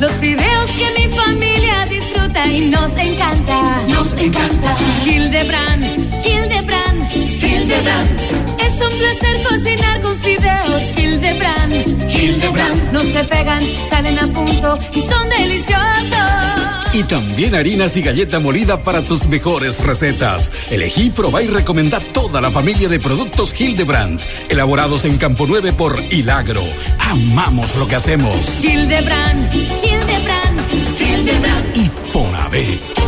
Los videos que mi familia disfruta y nos encanta. Nos encanta. Hildebrand, Hildebrand, Hildebrand. Es un placer cocinar con fideos Hildebrand. Hildebrand. No se pegan, salen a punto y son deliciosos. Y también harinas y galleta molida para tus mejores recetas. Elegí, probá y recomendá toda la familia de productos Hildebrand, elaborados en Campo 9 por Hilagro. Amamos lo que hacemos. Hildebrand, Hildebrand, Hildebrand. Y Ponave.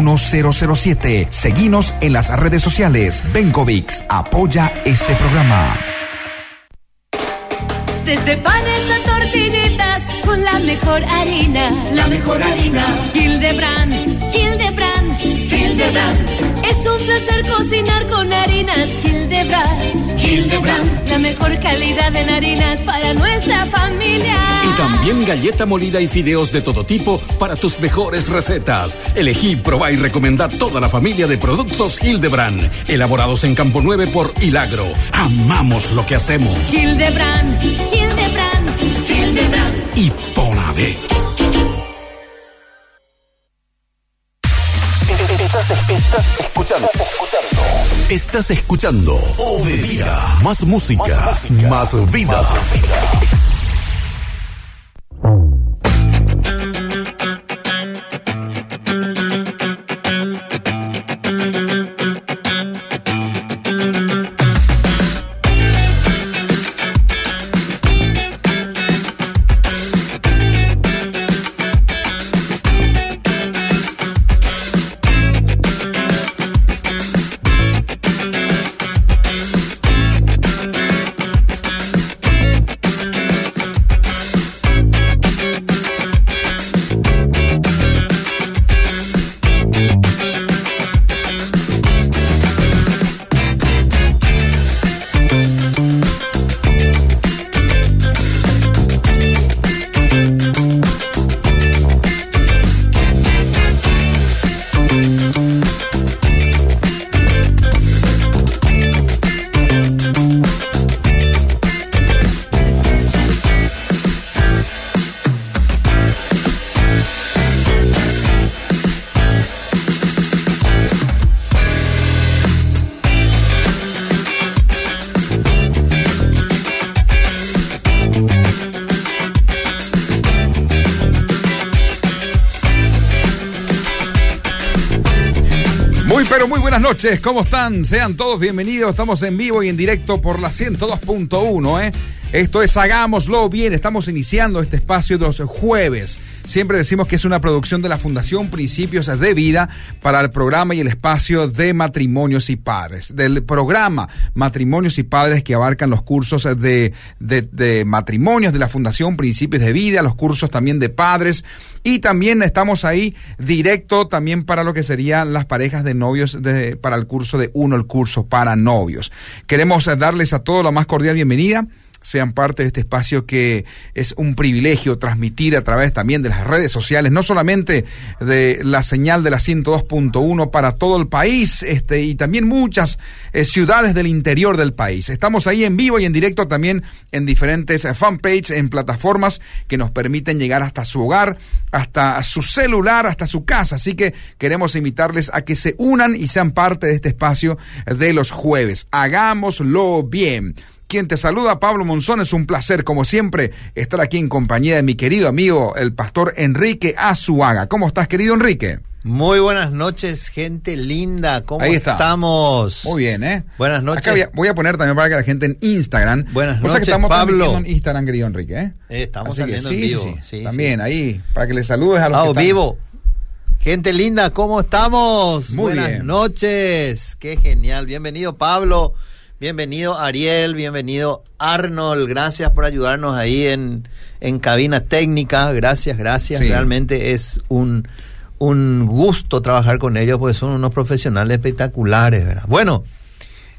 1007. Seguinos en las redes sociales. Benkovics apoya este programa. Desde panes a tortillitas con la mejor harina. La mejor harina. Hildebrand, Hildebrand, Hildebrand. Es un placer cocinar con harinas Hildebrand. Hildebrand. La mejor calidad en harinas para nuestra familia. Y también galleta molida y fideos de todo tipo para tus mejores recetas. Elegí, probá y recomendá toda la familia de productos Hildebrand, elaborados en Campo 9 por Hilagro. Amamos lo que hacemos. Hildebrand, Hildebrand, Hildebrand. Y Ponave. Estás escuchando. Estás escuchando. Estás escuchando. Más música, Más música. más vida. Muy buenas noches, ¿cómo están? Sean todos bienvenidos, estamos en vivo y en directo por la 102.1, ¿eh? Esto es Hagámoslo Bien, estamos iniciando este espacio de los jueves. Siempre decimos que es una producción de la Fundación Principios de Vida para el programa y el espacio de matrimonios y padres. Del programa Matrimonios y Padres que abarcan los cursos de, de, matrimonios de la Fundación Principios de Vida, los cursos también de padres. Y también estamos ahí directo también para lo que serían las parejas de novios de, para el curso de uno, el curso para novios. Queremos darles a todos la más cordial bienvenida sean parte de este espacio que es un privilegio transmitir a través también de las redes sociales, no solamente de la señal de la 102.1 para todo el país, este, y también muchas eh, ciudades del interior del país. Estamos ahí en vivo y en directo también en diferentes eh, fanpages, en plataformas que nos permiten llegar hasta su hogar, hasta su celular, hasta su casa. Así que queremos invitarles a que se unan y sean parte de este espacio de los jueves. Hagámoslo bien. Quien te saluda, Pablo Monzón. Es un placer, como siempre, estar aquí en compañía de mi querido amigo, el pastor Enrique Azuaga. ¿Cómo estás, querido Enrique? Muy buenas noches, gente linda. ¿Cómo Ahí está. estamos? Muy bien, ¿eh? Buenas noches. Acá voy a, voy a poner también para que la gente en Instagram. Buenas que noches, estamos Pablo. en Instagram, querido Enrique, ¿eh? Eh, estamos que saliendo sí, en vivo. sí. Sí, También ahí, para que le saludes a los Ah, que están- vivo. Gente linda, ¿cómo estamos? Muy Buenas bien. noches. Qué genial. Bienvenido, Pablo. Bienvenido, Ariel. Bienvenido, Arnold. Gracias por ayudarnos ahí en, en cabina técnica. Gracias, gracias. Sí. Realmente es un, un gusto trabajar con ellos porque son unos profesionales espectaculares, ¿verdad? Bueno,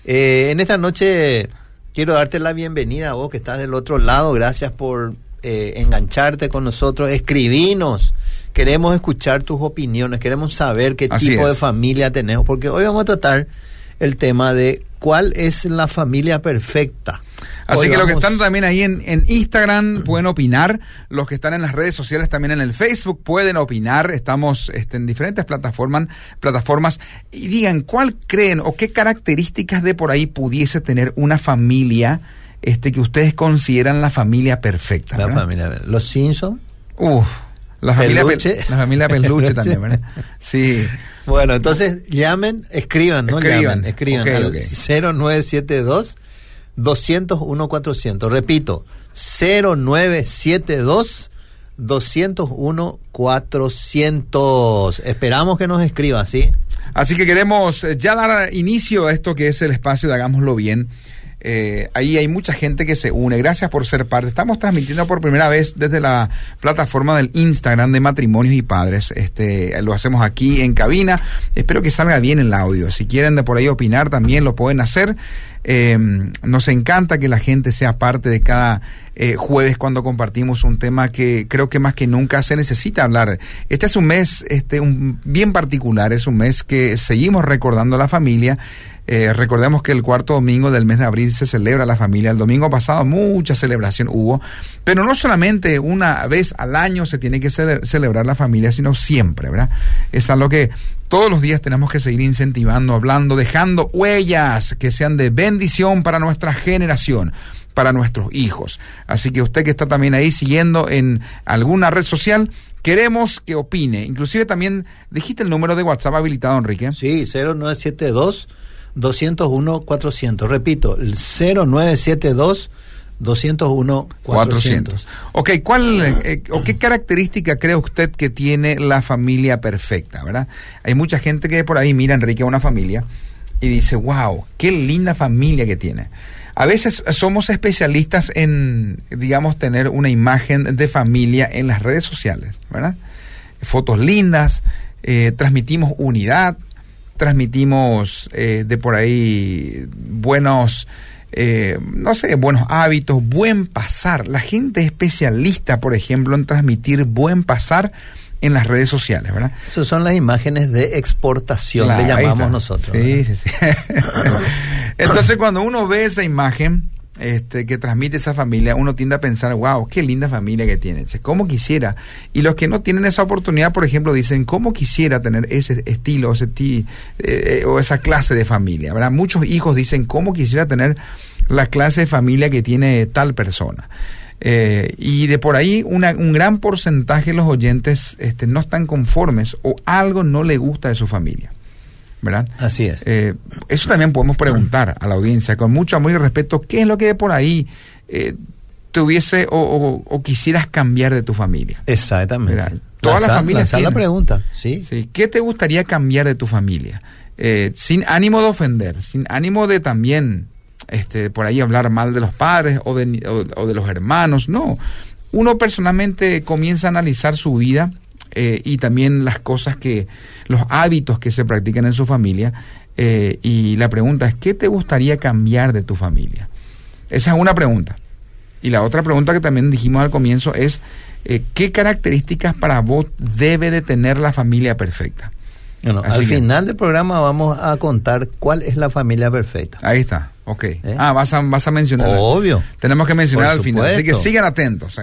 eh, en esta noche quiero darte la bienvenida a vos que estás del otro lado. Gracias por eh, engancharte con nosotros. Escribinos. Queremos escuchar tus opiniones. Queremos saber qué Así tipo de familia tenemos. Porque hoy vamos a tratar el tema de cuál es la familia perfecta. Así Hoy que los que están también ahí en, en Instagram pueden opinar, los que están en las redes sociales también en el Facebook pueden opinar, estamos este, en diferentes plataformas, plataformas y digan cuál creen o qué características de por ahí pudiese tener una familia este, que ustedes consideran la familia perfecta. La ¿verdad? familia. Los Simpsons. Uf, la familia, pel- Peluche. la familia peluche también, ¿verdad? Sí. Bueno, entonces llamen, escriban, no Escriban. llamen, escriban Ok, al ok. 0972 201 400. Repito, 0972 201 400. Esperamos que nos escriban, ¿sí? Así que queremos eh, ya dar inicio a esto que es el espacio de Hagámoslo Bien. Eh, ahí hay mucha gente que se une. Gracias por ser parte. Estamos transmitiendo por primera vez desde la plataforma del Instagram de Matrimonios y Padres. Este, lo hacemos aquí en cabina. Espero que salga bien el audio. Si quieren de por ahí opinar, también lo pueden hacer. Eh, nos encanta que la gente sea parte de cada eh, jueves cuando compartimos un tema que creo que más que nunca se necesita hablar. Este es un mes este, un, bien particular, es un mes que seguimos recordando a la familia. Eh, recordemos que el cuarto domingo del mes de abril se celebra la familia. El domingo pasado mucha celebración hubo, pero no solamente una vez al año se tiene que cele- celebrar la familia, sino siempre, ¿verdad? Es algo que todos los días tenemos que seguir incentivando, hablando, dejando huellas que sean de bendición para nuestra generación para nuestros hijos. Así que usted que está también ahí siguiendo en alguna red social, queremos que opine. Inclusive también dijiste el número de WhatsApp habilitado, Enrique. Sí, 0972 201 400. Repito, el 0972 201 400. Ok, ¿cuál eh, o qué característica cree usted que tiene la familia perfecta, verdad? Hay mucha gente que por ahí mira Enrique a una familia y dice, wow, qué linda familia que tiene. A veces somos especialistas en, digamos, tener una imagen de familia en las redes sociales, ¿verdad? Fotos lindas, eh, transmitimos unidad, transmitimos eh, de por ahí buenos, eh, no sé, buenos hábitos, buen pasar. La gente es especialista, por ejemplo, en transmitir buen pasar en las redes sociales, ¿verdad? Esas son las imágenes de exportación, Claro, le llamamos nosotros. Sí, ¿verdad? sí, sí. Entonces, cuando uno ve esa imagen este, que transmite esa familia, uno tiende a pensar, wow, qué linda familia que tiene. Che, ¿Cómo quisiera? Y los que no tienen esa oportunidad, por ejemplo, dicen, ¿cómo quisiera tener ese estilo ese ti, eh, o esa clase de familia? ¿verdad? Muchos hijos dicen, ¿cómo quisiera tener la clase de familia que tiene tal persona? Eh, y de por ahí una- un gran porcentaje de los oyentes este, no están conformes o algo no le gusta de su familia. ¿Verdad? Así es. Eh, eso también podemos preguntar a la audiencia con mucho amor y respeto, ¿qué es lo que de por ahí eh, tuviese o, o- o quisieras cambiar de tu familia? Exactamente. Mira, todas las Lanzá- familias lanzá la tienen. pregunta, ¿sí? Sí, ¿Qué te gustaría cambiar de tu familia? Eh, sin ánimo de ofender, sin ánimo de también este, por ahí hablar mal de los padres o de, o- o de los hermanos, no. Uno personalmente comienza a analizar su vida eh, y también las cosas que, los hábitos que se practican en su familia. eh, y la pregunta es, ¿qué te gustaría cambiar de tu familia? Esa es una pregunta. Y la otra pregunta que también dijimos al comienzo es, eh, ¿qué características para vos debe de tener la familia perfecta? Bueno, al que- final del programa vamos a contar cuál es la familia perfecta. Ahí está, ok. Ah, vas a, vas a mencionar. ¿Eh? Obvio. Tenemos que mencionar Por al final, así que sigan atentos.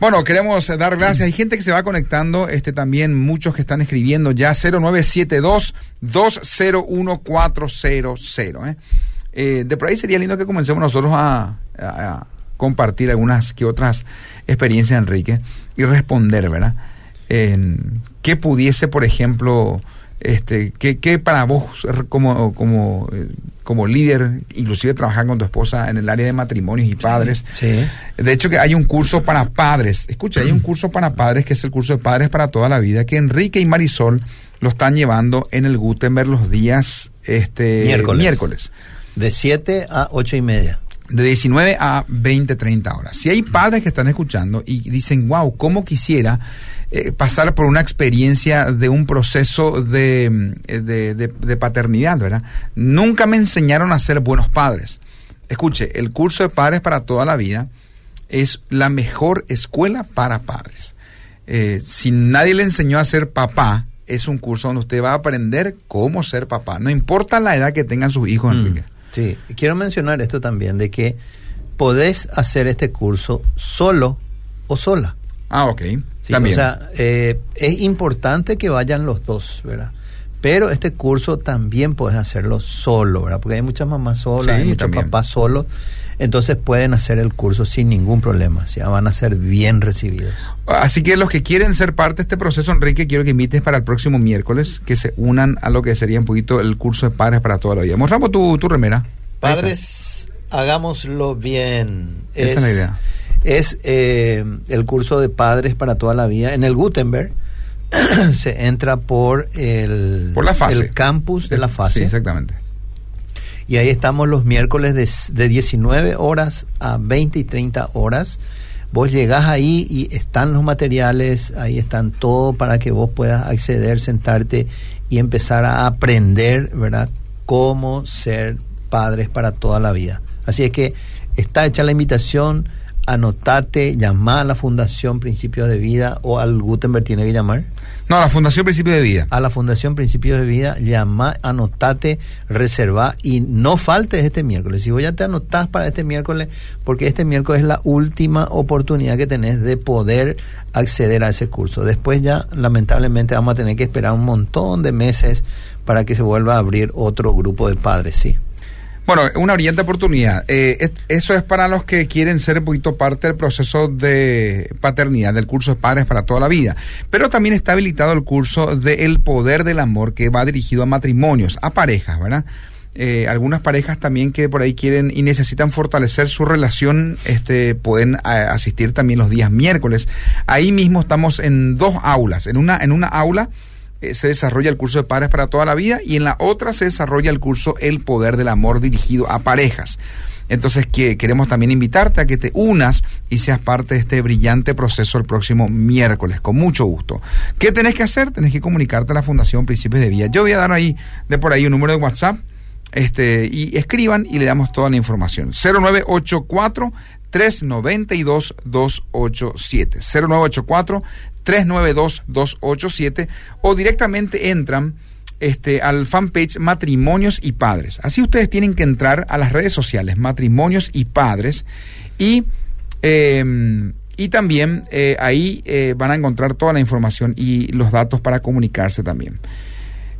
Bueno, queremos eh, dar gracias. Hay gente que se va conectando, este también muchos que están escribiendo ya 0972 201 400, ¿eh? Eh, de por ahí sería lindo que comencemos nosotros a compartir algunas que otras experiencias, Enrique, y responder, ¿verdad? En ¿Qué pudiese, por ejemplo, este, qué, qué para vos como, como, eh, como líder, inclusive trabajar con tu esposa en el área de matrimonios y padres? Sí. De hecho, que hay un curso para padres. Escucha, hay un curso para padres que es el curso de padres para toda la vida, que Enrique y Marisol lo están llevando en el Gutenberg los días este, Miércoles. miércoles De 7 a 8 y media. De 19 a 20, 30 horas. Si hay padres que están escuchando y dicen, wow, ¿cómo quisiera eh, pasar por una experiencia de un proceso de, eh, de, de- de paternidad, ¿verdad? Nunca me enseñaron a ser buenos padres. Escuche, el curso de padres para toda la vida es la mejor escuela para padres. Eh, si nadie le enseñó a ser papá, es un curso donde usted va a aprender cómo ser papá. No importa la edad que tengan sus hijos, Mm, Enrique. Sí, y quiero mencionar esto también, de que podés hacer este curso solo o sola. Ah, ok. Sí, También. O sea, eh, es importante que vayan los dos, ¿verdad? Pero este curso también puedes hacerlo solo, ¿verdad? Porque hay muchas mamás solas, Sí, hay muchos también. papás solos, entonces pueden hacer el curso sin ningún problema, o sea, van a ser bien recibidos. Así que los que quieren ser parte de este proceso, Enrique, quiero que invites para el próximo miércoles que se unan a lo que sería un poquito el curso de padres para toda la vida. Mostramos tu, tu remera. Padres, hagámoslo bien. Esa es la idea. Es eh, el curso de padres para toda la vida. En el Gutenberg se entra por el, Por la fase. el campus de la Sí, fase. exactamente. Y ahí estamos los miércoles de, de 19 horas a 20 y 30 horas. Vos llegás ahí y están los materiales, ahí están todo para que vos puedas acceder, sentarte y empezar a aprender, ¿verdad? Cómo ser padres para toda la vida. Así es que está hecha la invitación, anotate, llama a la Fundación Principios de Vida o al Gutenberg tiene que llamar. No, la Fundación Principio de Vida. A la Fundación Principios de Vida, llama, anotate, reserva y no faltes este miércoles. Si vos ya te anotás para este miércoles, porque este miércoles es la última oportunidad que tenés de poder acceder a ese curso. Después ya, lamentablemente, vamos a tener que esperar un montón de meses para que se vuelva a abrir otro grupo de padres, sí. Bueno, una brillante oportunidad. Eh, es- eso es para los que quieren ser un poquito parte del proceso de paternidad, del curso de padres para toda la vida. Pero también está habilitado el curso de El Poder del Amor, que va dirigido a matrimonios, a parejas, ¿verdad? Eh, algunas parejas también que por ahí quieren y necesitan fortalecer su relación, este, pueden eh, asistir también los días miércoles. Ahí mismo estamos en dos aulas. En una, en una aula eh, se desarrolla el curso de padres para toda la vida y en la otra se desarrolla el curso El Poder del Amor dirigido a parejas. Entonces que queremos también invitarte a que te unas y seas parte de este brillante proceso el próximo miércoles, con mucho gusto. ¿Qué tenés que hacer? Tenés que comunicarte a la Fundación Principios de Vida. Yo voy a dar ahí de por ahí un número de WhatsApp este, y escriban y le damos toda la información. 0984 392 287 0984 392 287 o directamente entran este, al fanpage Matrimonios y Padres. Así ustedes tienen que entrar a las redes sociales Matrimonios y Padres y, eh, y también eh, ahí eh, van a encontrar toda la información y los datos para comunicarse también.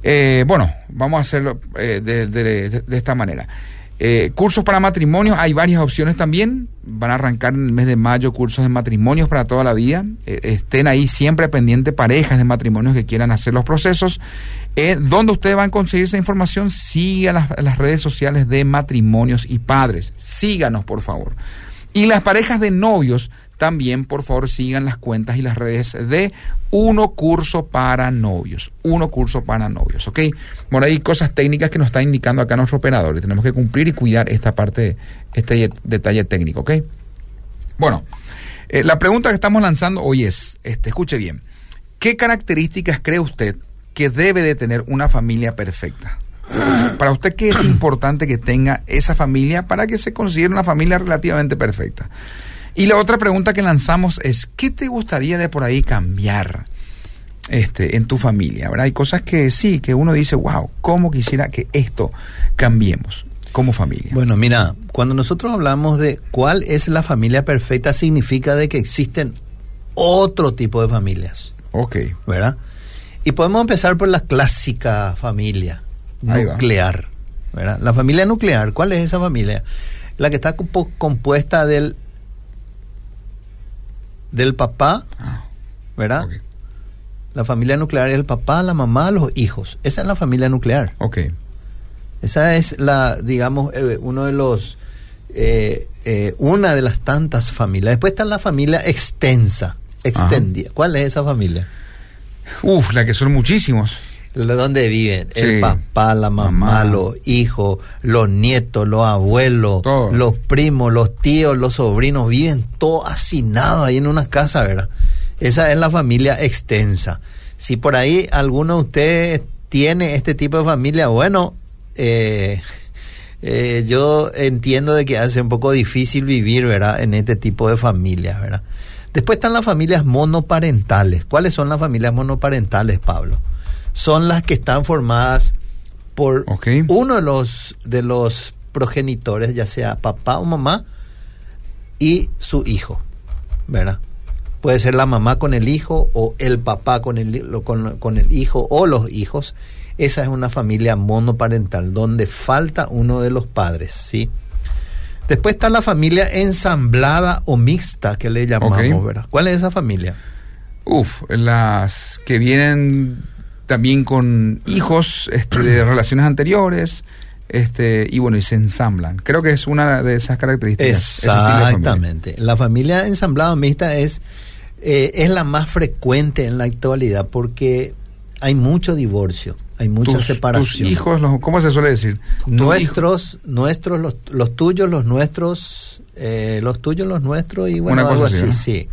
Eh, bueno, vamos a hacerlo de- de esta manera. Eh, cursos para matrimonios, hay varias opciones también. Van a arrancar en el mes de mayo cursos de matrimonios para toda la vida. Eh, estén ahí siempre pendientes parejas de matrimonios que quieran hacer los procesos. Eh, ¿Dónde ustedes van a conseguir esa información? Sigan las redes sociales de matrimonios y padres. Síganos, por favor. Y las parejas de novios también, por favor, sigan las cuentas y las redes de Uno Curso para Novios. Uno Curso para Novios, ¿ok? Bueno, hay cosas técnicas que nos está indicando acá nuestro operador y tenemos que cumplir y cuidar esta parte, este detalle técnico, ¿ok? Bueno, eh, la pregunta que estamos lanzando hoy es, este, escuche bien, ¿qué características cree usted que debe de tener una familia perfecta? Para usted, ¿qué es importante que tenga esa familia para que se considere una familia relativamente perfecta? Y la otra pregunta que lanzamos es, ¿qué te gustaría de por ahí cambiar este, en tu familia? ¿verdad? Hay cosas que sí, que uno dice, wow, ¿cómo quisiera que esto cambiemos como familia? Bueno, mira, cuando nosotros hablamos de cuál es la familia perfecta, significa de que existen otro tipo de familias, Ok, ¿verdad? Y podemos empezar por la clásica familia Ahí va. nuclear. ¿verdad? La familia nuclear, ¿cuál es esa familia? La que está compuesta del del papá, Ah, ¿verdad? La familia nuclear es el papá, la mamá, los hijos. Esa es la familia nuclear. Ok. Esa es la, digamos, eh, uno de los, eh, eh, una de las tantas familias. Después está la familia extensa, extendida. ¿Cuál es esa familia? Uf, la que son muchísimos. Donde viven el papá, la mamá, Mamá. los hijos, los nietos, los abuelos, Todo. los primos, los tíos, los sobrinos, viven todos hacinados ahí en una casa, ¿verdad? Esa es la familia extensa. Si por ahí alguno de ustedes tiene este tipo de familia, bueno, eh, eh, yo entiendo de que hace un poco difícil vivir, ¿verdad? En este tipo de familias, ¿verdad? Después están las familias monoparentales. ¿Cuáles son las familias monoparentales, Pablo? Son las que están formadas por uno de los de los progenitores, ya sea papá o mamá, y su hijo, ¿verdad? Puede ser la mamá con el hijo o el papá con el, con, con el hijo o los hijos. Esa es una familia monoparental donde falta uno de los padres, ¿sí? Después está la familia ensamblada o mixta que le llamamos. ¿verdad? ¿Cuál es esa familia? Uf, las que vienen también con hijos este, de relaciones anteriores, este, y bueno, y se ensamblan. Creo que es una de esas características. familia. Exactamente. La familia ensamblada mixta es, eh, es la más frecuente en la actualidad porque hay mucho divorcio, hay mucha Tus, separación. tus hijos, los- ¿cómo se suele decir? Nuestros, nuestros, los, los tuyos, los nuestros, eh, los tuyos, los nuestros y bueno, algo así, así, ¿no? sí.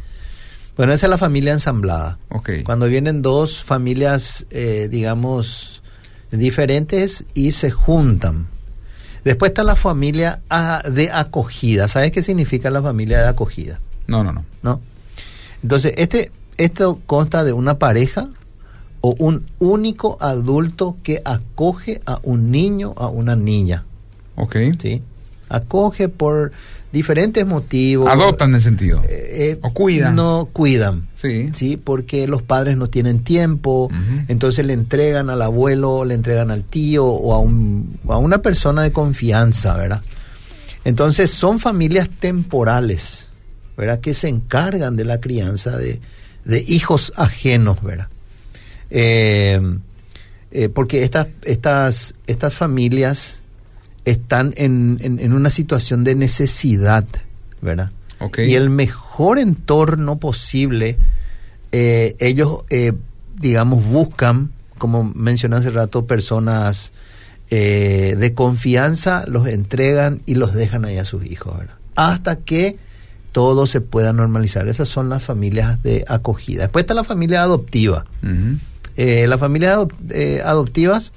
Bueno, esa es la familia ensamblada. Ok. Cuando vienen dos familias, eh, digamos, diferentes y se juntan. Después está la familia a- de acogida. ¿Sabes qué significa la familia de acogida? No, no, no. ¿No? Entonces, este, esto consta de una pareja o un único adulto que acoge a un niño, a una niña. Ok. ¿sí? Acoge por diferentes motivos. Adoptan en el sentido. Eh, eh, O cuidan. No cuidan. Sí. Sí, porque los padres no tienen tiempo, entonces le entregan al abuelo, le entregan al tío o a, un, a una persona de confianza, ¿verdad? Entonces son familias temporales, ¿verdad? Que se encargan de la crianza de, de hijos ajenos, ¿verdad? Eh, porque estas, estas, estas familias están en, en- en una situación de necesidad, ¿verdad? Ok. Y el mejor entorno posible, eh, ellos, eh, digamos, buscan, como mencioné hace rato, personas eh, de confianza, los entregan y los dejan ahí a sus hijos, ¿verdad? Hasta que todo se pueda normalizar. Esas son las familias de acogida. Después está la familia adoptiva. Las familias adop- adoptivas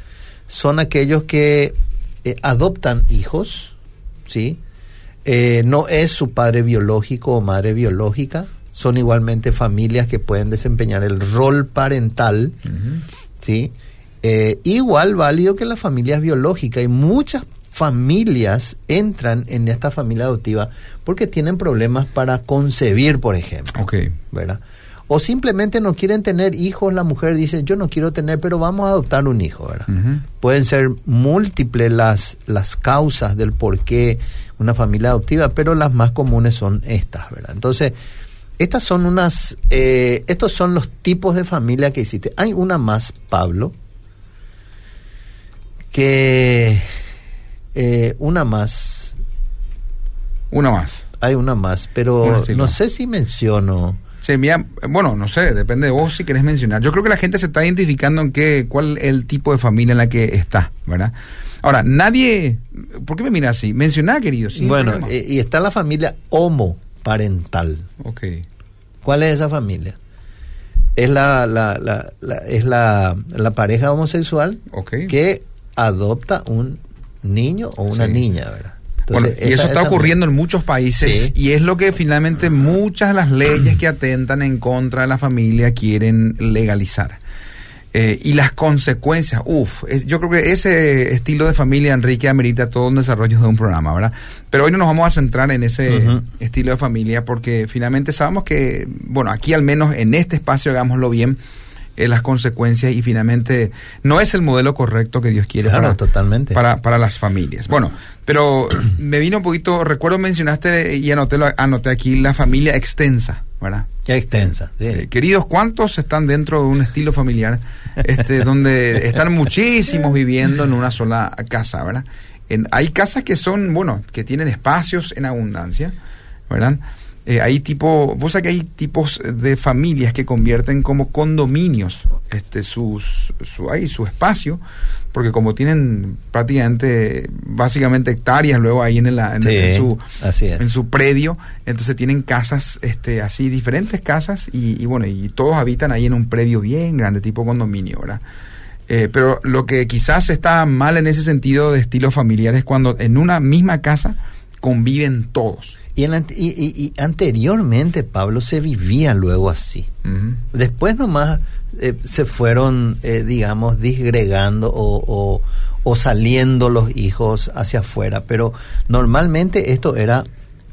son aquellos que eh, adoptan hijos, ¿sí? Eh, no es su padre biológico o madre biológica, son igualmente familias que pueden desempeñar el rol parental, ¿sí? Eh, igual válido que las familias biológicas y muchas familias entran en esta familia adoptiva porque tienen problemas para concebir, por ejemplo. Ok. ¿verdad? O simplemente no quieren tener hijos, la mujer dice, yo no quiero tener, pero vamos a adoptar un hijo, ¿verdad? Pueden ser múltiples las, las causas del por qué una familia adoptiva, pero las más comunes son estas, ¿verdad? Entonces, estas son unas, eh, estos son los tipos de familia que existe. Hay una más, Pablo, que eh, una más, Una más. hay una más, pero no. sé si menciono. Sí, mira, bueno, no sé, depende de vos si querés mencionar. Yo creo que la gente se está identificando en qué, cuál es el tipo de familia en la que está, ¿verdad? Ahora, nadie, ¿por qué me mira así? Mencioná, querido. bueno, eh, y está la familia homoparental. ok. ¿Cuál es esa familia? Es la, la, la, la- es la, la pareja homosexual Ok. que adopta un niño o una Sí. niña, ¿verdad? Bueno, y eso está es ocurriendo en muchos países Sí. y es lo que finalmente muchas de las leyes que atentan en contra de la familia quieren legalizar. Eh, y las consecuencias, uff, yo creo que ese estilo de familia, Enrique, amerita todo un desarrollo de un programa, ¿verdad? Pero hoy no nos vamos a centrar en ese estilo de familia porque finalmente sabemos que, bueno, aquí al menos en este espacio, hagámoslo bien, eh, las consecuencias y finalmente no es el modelo correcto que Dios quiere Claro, para, totalmente. para, para las familias. Bueno, pero me vino un poquito, recuerdo mencionaste y anoté, anoté aquí la familia extensa, ¿verdad? Qué extensa. sí. Eh, queridos, ¿cuántos están dentro de un estilo familiar este, donde están muchísimos viviendo en una sola casa, ¿verdad? En- hay casas que son, bueno, que tienen espacios en abundancia, ¿verdad? Eh, hay tipo, vos sabés que hay tipos de familias que convierten como condominios este, sus, su, ahí, su espacio, porque como tienen prácticamente, básicamente hectáreas luego ahí en, el, en, Sí, en su, así en su predio, entonces tienen casas, este, así, diferentes casas, y, y bueno, y todos habitan ahí en un predio bien grande, tipo condominio, ¿verdad? Eh, pero lo que quizás está mal en ese sentido de estilos familiares es cuando en una misma casa conviven todos. Y, en la y- y- y anteriormente, Pablo, se vivía luego así. Después nomás eh, se fueron, eh, digamos, disgregando o, o- o saliendo los hijos hacia afuera. Pero normalmente esto era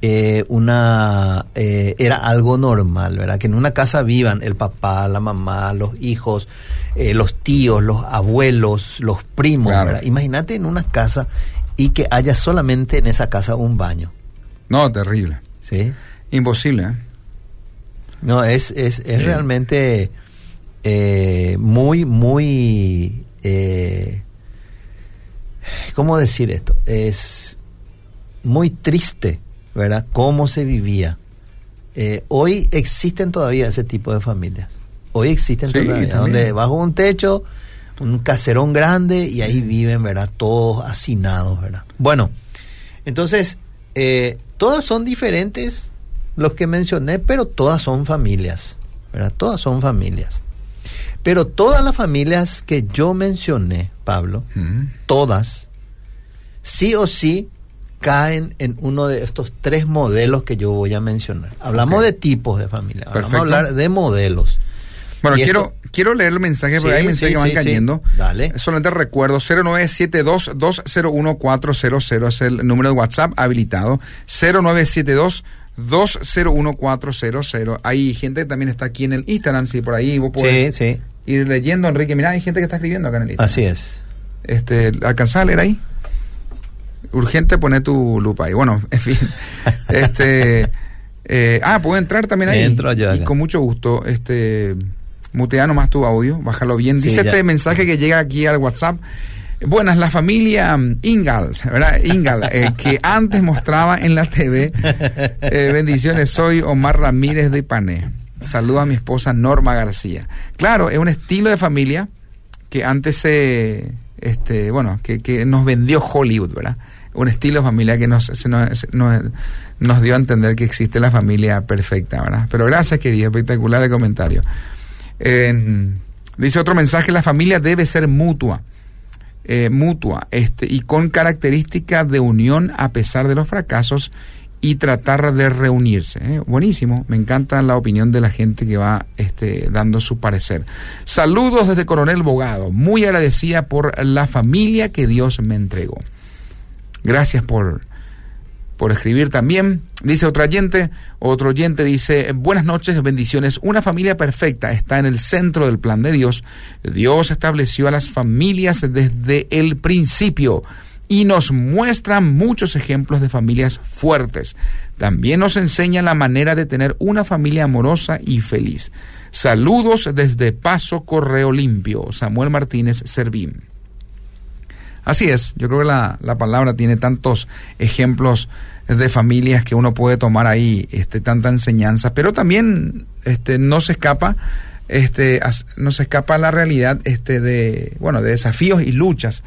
eh, una eh, era algo normal, ¿verdad? Que en una casa vivan el papá, la mamá, los hijos, eh, los tíos, los abuelos, los primos. Imagínate en una casa y que haya solamente en esa casa un baño, No, terrible. ¿sí? Imposible, ¿eh? No, es, es, es Sí. realmente eh, muy, muy... Eh, ¿Cómo decir esto? Es muy triste, ¿verdad? Cómo se vivía. Eh, hoy existen todavía ese tipo de familias. Hoy existen Sí, todavía, también. donde bajo un techo, un caserón grande y ahí viven, ¿verdad? Todos hacinados, ¿verdad? Bueno, entonces, eh, todas son diferentes, los que mencioné, pero todas son familias, ¿verdad? Todas son familias. Pero todas las familias que yo mencioné, Pablo, Ujú. todas, sí o sí caen en uno de estos tres modelos que yo voy a mencionar. Hablamos de tipos de familia, ahora vamos a Perfecto. hablar de modelos. Bueno, quiero, esto- quiero leer el mensaje porque Sí, hay mensajes sí, que van sí, sí. cayendo. Dale. Solamente recuerdo 0972-201-400 es el número de WhatsApp habilitado. 0972-201-400. Hay gente que también está aquí en el Instagram, si por ahí vos Sí, podés sí, ir leyendo, Enrique. Mirá, hay gente que está escribiendo acá en el Instagram. así es. Este, ¿Alcanzás a leer ahí? Urgente poner tu lupa ahí. Bueno, en fin. este, eh, ah, puedo entrar también ahí. Entro yo Y con mucho gusto. Este, mutea nomás tu audio, bájalo bien. Sí, Dice ya. este mensaje que llega aquí al WhatsApp. Buenas, la familia mm, Ingalls, ¿verdad? Ingal, eh, que antes mostraba en la TV. Eh, bendiciones, soy Omar Ramírez de Pané. Saludo a mi esposa Norma García. Claro, es un estilo de familia que antes se, este, bueno, que, que nos vendió Hollywood, ¿verdad? Un estilo de familia que nos, se nos, se nos, nos dio a entender que existe la familia perfecta, ¿verdad? Pero gracias, querido, espectacular el comentario. Dice otro mensaje, la familia debe ser mutua, eh, mutua, este, y con características de unión a pesar de los fracasos y tratar de reunirse. ¿eh? Buenísimo, me encanta la opinión de la gente que va este, dando su parecer. Saludos desde Coronel Bogado, muy agradecida por la familia que Dios me entregó. Gracias por, por escribir también. Dice otro oyente, otro oyente dice, buenas noches, bendiciones. Una familia perfecta está en el centro del plan de Dios. Dios estableció a las familias desde el principio y nos muestra muchos ejemplos de familias fuertes. También nos enseña la manera de tener una familia amorosa y feliz. Saludos desde Paso Correo Limpio, Samuel Martínez Servín. Así es, yo creo que la, la palabra tiene tantos ejemplos de familias que uno puede tomar ahí, este, tanta enseñanza, pero también este, no se escapa, este, no se escapa la realidad este, de, bueno, de desafíos y luchas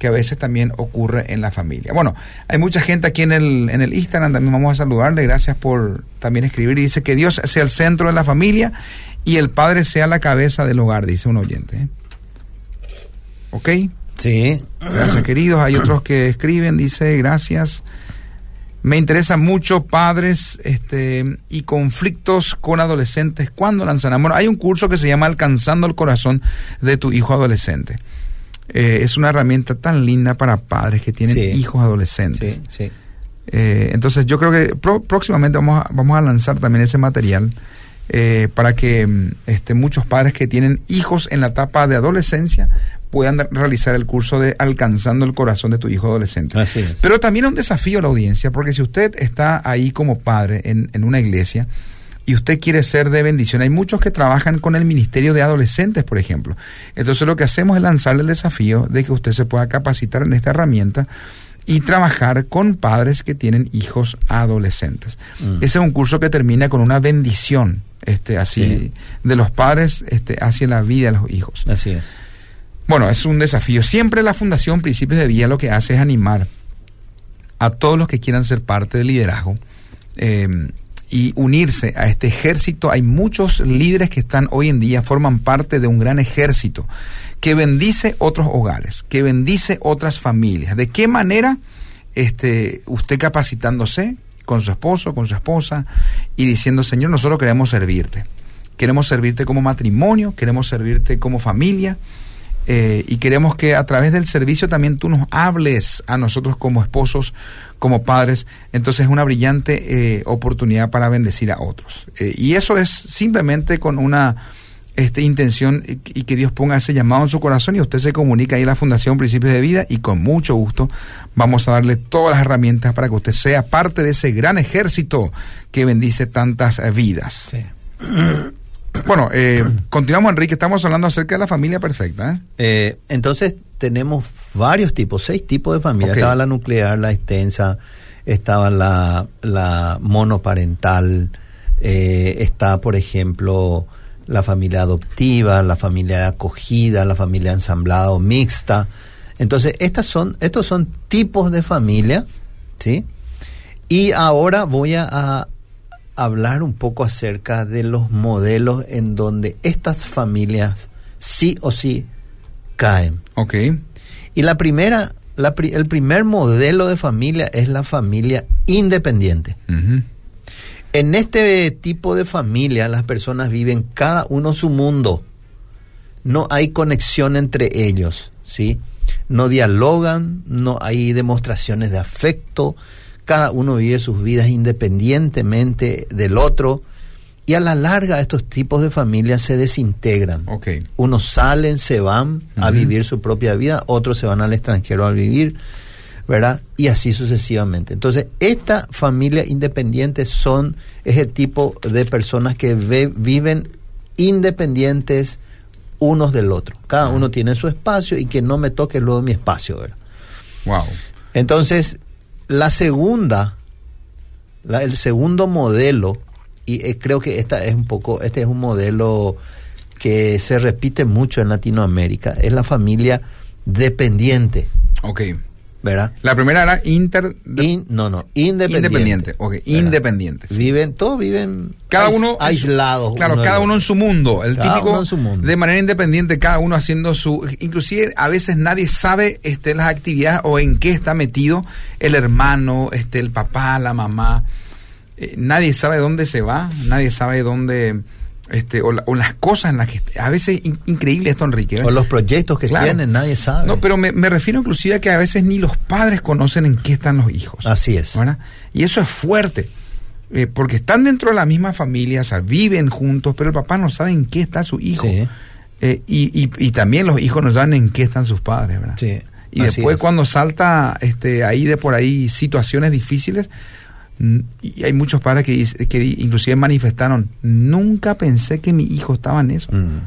que a veces también ocurre en la familia. Bueno, hay mucha gente aquí en el, en el Instagram, también vamos a saludarle, gracias por también escribir, y dice que Dios sea el centro de la familia y el padre sea la cabeza del hogar, dice un oyente. ¿eh? ¿Ok? Sí, Gracias, queridos. Hay otros que escriben, dice, gracias. Me interesan mucho padres este, y conflictos con adolescentes. ¿Cuándo lanzan amor? Hay un curso que se llama Alcanzando el corazón de tu hijo adolescente. Eh, es una herramienta tan linda para padres que tienen Sí. hijos adolescentes. sí, sí. Eh, entonces yo creo que pro- próximamente vamos a, vamos a lanzar también ese material eh, para que este, muchos padres que tienen hijos en la etapa de adolescencia puedan da- realizar el curso de Alcanzando el Corazón de tu Hijo Adolescente. Así es. Pero también es un desafío a la audiencia, porque si usted está ahí como padre en, en una iglesia y usted quiere ser de bendición, hay muchos que trabajan con el Ministerio de Adolescentes, por ejemplo. Entonces lo que hacemos es lanzarle el desafío de que usted se pueda capacitar en esta herramienta y trabajar con padres que tienen hijos adolescentes. Mm. Ese es un curso que termina con una bendición este, así Sí. de los padres este, hacia la vida de los hijos. Así es. Bueno, es un desafío. Siempre la Fundación Principios de Vida lo que hace es animar a todos los que quieran ser parte del liderazgo eh, y unirse a este ejército. Hay muchos líderes que están hoy en día, forman parte de un gran ejército que bendice otros hogares, que bendice otras familias. ¿De qué manera este, usted capacitándose con su esposo, con su esposa y diciendo, Señor, nosotros queremos servirte? Queremos servirte como matrimonio, queremos servirte como familia, eh, y queremos que a través del servicio también tú nos hables a nosotros como esposos, como padres. Entonces es una brillante eh, oportunidad para bendecir a otros. Eh, y eso es simplemente con una este, intención y, y que Dios ponga ese llamado en su corazón y usted se comunica ahí a la Fundación Principios de Vida y con mucho gusto vamos a darle todas las herramientas para que usted sea parte de ese gran ejército que bendice tantas vidas. Bueno, eh, continuamos Enrique, estamos hablando acerca de la familia perfecta. ¿eh? Eh, entonces tenemos varios tipos, seis tipos de familia. Estaba la nuclear, la extensa, estaba la, la monoparental, eh, está, por ejemplo, la familia adoptiva, la familia de acogida, la familia ensamblada o mixta. Entonces, estas son, estos son tipos de familia, ¿sí? Y ahora voy a hablar un poco acerca de los modelos en donde estas familias sí o sí caen. Ok. Y la primera, la pri- el primer modelo de familia es la familia independiente. En este tipo de familia las personas viven cada uno su mundo. No hay conexión entre ellos, ¿sí? No dialogan, no hay demostraciones de afecto, cada uno vive sus vidas independientemente del otro y a la larga estos tipos de familias se desintegran. Unos salen, se van a vivir su propia vida, otros se van al extranjero a vivir, ¿verdad? Y así sucesivamente. Entonces, esta familia independiente son, es el tipo de personas que ve- viven independientes unos del otro. Cada uno tiene su espacio y que no me toque luego mi espacio, ¿verdad? Wow. Entonces, la segunda, la- el segundo modelo, y eh, creo que esta es un poco, este es un modelo que se repite mucho en Latinoamérica, es la familia dependiente, Ok. ¿Verdad? La primera era inter... In- no, no, independiente. Independiente, ok, ¿verdad? independientes. Viven, todos viven Cada uno aislados. claro, uno cada uno en su mundo. El Cada típico uno en su mundo. de manera independiente, cada uno haciendo su. Inclusive a veces nadie sabe este, las actividades o en qué está metido el hermano, este, el papá, la mamá. Eh, nadie sabe dónde se va, nadie sabe dónde. Este, o, la- o las cosas en las que. A veces in- increíble esto, Enrique. ¿eh? O los proyectos que Claro. tienen, nadie sabe. No, pero me, me refiero inclusive a que a veces ni los padres conocen en qué están los hijos. Así es. ¿verdad? Y eso es fuerte, eh, porque están dentro de la misma familia, o sea, viven juntos, pero el papá no sabe en qué está su hijo. Sí. Eh, y, y- y también los hijos no saben en qué están sus padres, ¿verdad? Sí, Y así después es. cuando salta este, ahí de por ahí situaciones difíciles, y hay muchos padres que, que inclusive manifestaron, nunca pensé que mi hijo estaba en eso. Mm,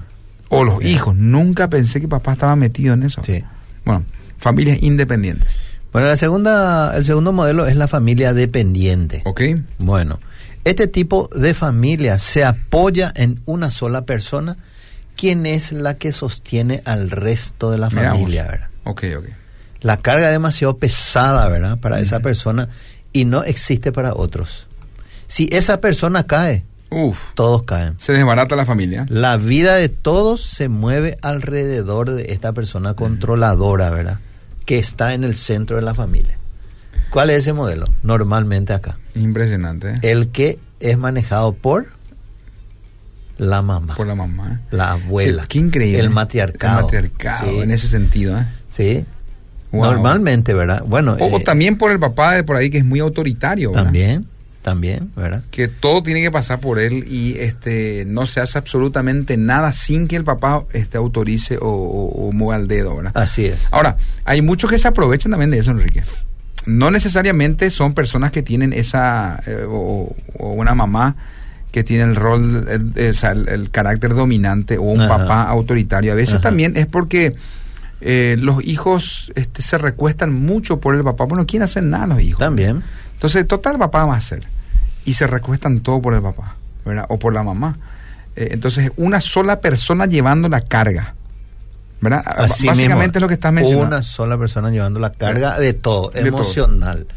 O los Sí. hijos, nunca pensé que papá estaba metido en eso. sí. Bueno, familias independientes. Bueno, la segunda, el segundo modelo es la familia dependiente. ¿Ok? Bueno, este tipo de familia se apoya en una sola persona, quien es la que sostiene al resto de la familia, ¿verdad? Ok, ok. La carga es demasiado pesada, ¿verdad? Para esa persona y no existe para otros. Si esa persona cae, Uf, todos caen. se desbarata la familia. La vida de todos se mueve alrededor de esta persona controladora, ¿verdad? Que está en el centro de la familia. ¿Cuál es ese modelo? Normalmente acá. Impresionante, ¿eh? El que es manejado por la mamá, Por la mamá. ¿eh? la abuela. Sí, qué increíble. El matriarcado. El matriarcado, Sí. en ese sentido, ¿eh? Sí. Wow. Normalmente, ¿verdad? Bueno, O, eh, también por el papá de por ahí que es muy autoritario. ¿verdad? también. también, ¿verdad? Que todo tiene que pasar por él y este no se hace absolutamente nada sin que el papá este, autorice o, o, o mueva el dedo, ¿verdad? Así es. Ahora, hay muchos que se aprovechan también de eso, Enrique. No necesariamente son personas que tienen esa, eh, o, o una mamá que tiene el rol, eh, el, el carácter dominante o un Ajá. papá autoritario. A veces Ajá. también es porque eh, los hijos este, se recuestan mucho por el papá, pues no quieren hacer nada los hijos. También. Entonces, total, papá va a hacer. Y se recuestan todo por el papá, ¿verdad? O por la mamá. Eh, entonces, una sola persona llevando la carga, ¿verdad? Así Básicamente mismo, es lo que estás mencionando. Una sola persona llevando la carga de todo, De todo. emocional,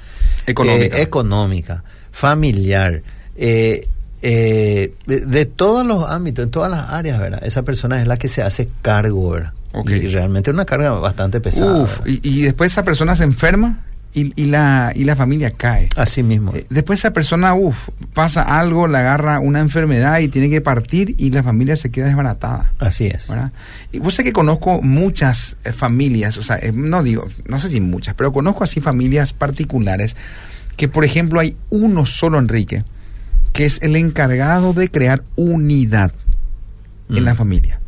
Económica. eh, económica, familiar, eh, de, de todos los ámbitos, en todas las áreas, ¿verdad? Esa persona es la que se hace cargo, ¿verdad? Y realmente es una carga bastante pesada. Uf, y, y después esa persona se enferma y, y la, y la familia cae. Así mismo. Eh, Después esa persona, uff, pasa algo, le agarra una enfermedad y tiene que partir y la familia se queda desbaratada. Así es. ¿verdad? Y vos sé que conozco muchas eh, familias, o sea, eh, no digo, no sé si muchas, pero conozco así familias particulares que, por ejemplo, hay uno solo, Enrique, que es el encargado de crear unidad en Mm. la familia.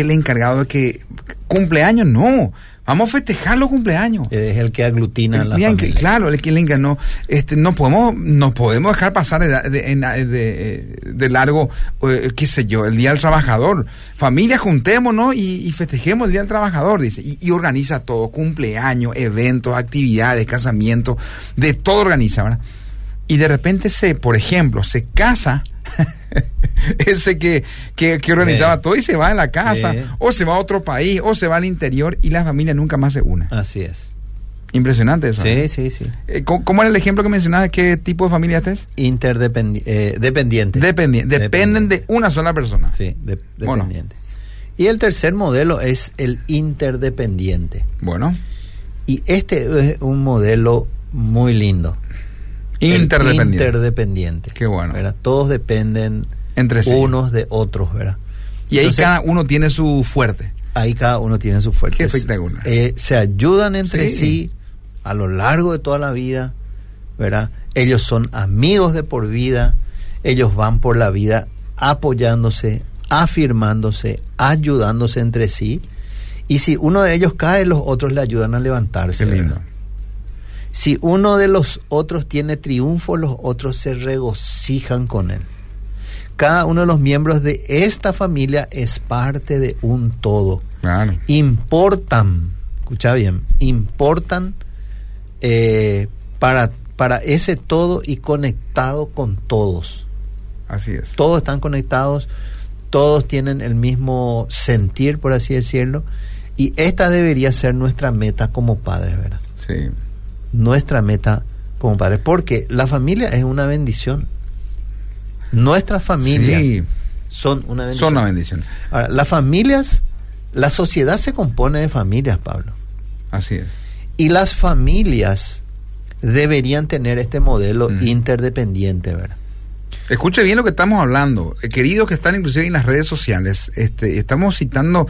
El encargado de que cumpleaños, no, vamos a festejar los cumpleaños. Es el que aglutina a la Bien, familia. claro, el que le enganó. Este, no podemos, no podemos dejar pasar de, de- en- de- de largo, eh, qué sé yo, el Día del Trabajador. Familia, juntémonos y, y festejemos el Día del Trabajador, dice. Y, y organiza todo, cumpleaños, eventos, actividades, casamientos, de todo organiza, ¿verdad? Y de repente se, por ejemplo, se casa ese que, que, que organizaba Eh. todo y se va de la casa, Eh. o se va a otro país, o se va al interior y la familia nunca más se une. Así es. Impresionante eso. ¿no? Sí, sí, sí. Eh, ¿Cómo, cómo era el ejemplo que mencionabas? ¿Qué tipo de familia este es? Interdependiente. dependiente. Dependi- dependen de una sola persona. Sí, de- Bueno. dependiente. Y el tercer modelo es el interdependiente. Bueno, Y este es un modelo muy lindo. El interdependiente. interdependiente. Qué bueno. ¿verdad? Todos dependen Entre sí. unos de otros, ¿verdad? y ahí cada uno tiene su fuerte. ahí cada uno tiene su fuerte. Qué espectacular. Eh, se ayudan entre Sí. sí. a lo largo de toda la vida, ¿verdad? Ellos son amigos de por vida, ellos van por la vida apoyándose, afirmándose, ayudándose entre sí. Y si uno de ellos cae, los otros le ayudan a levantarse. Qué lindo. Si uno de los otros tiene triunfo, los otros se regocijan con él. Cada uno de los miembros de esta familia es parte de un todo. Claro. Importan, escucha bien, importan eh, para, para ese todo y conectado con todos. Así es. Todos están conectados, todos tienen el mismo sentir, por así decirlo. Y esta debería ser nuestra meta como padres, ¿verdad? Sí. nuestra meta como padres, porque la familia es una bendición. Nuestras familias Sí, son una bendición. son una bendición. Ahora, las familias, la sociedad se compone de familias, Pablo. Así es. Y las familias deberían tener este modelo Mm. interdependiente, ¿verdad? Escuche bien lo que estamos hablando. Eh, Queridos que están inclusive en las redes sociales, este, estamos citando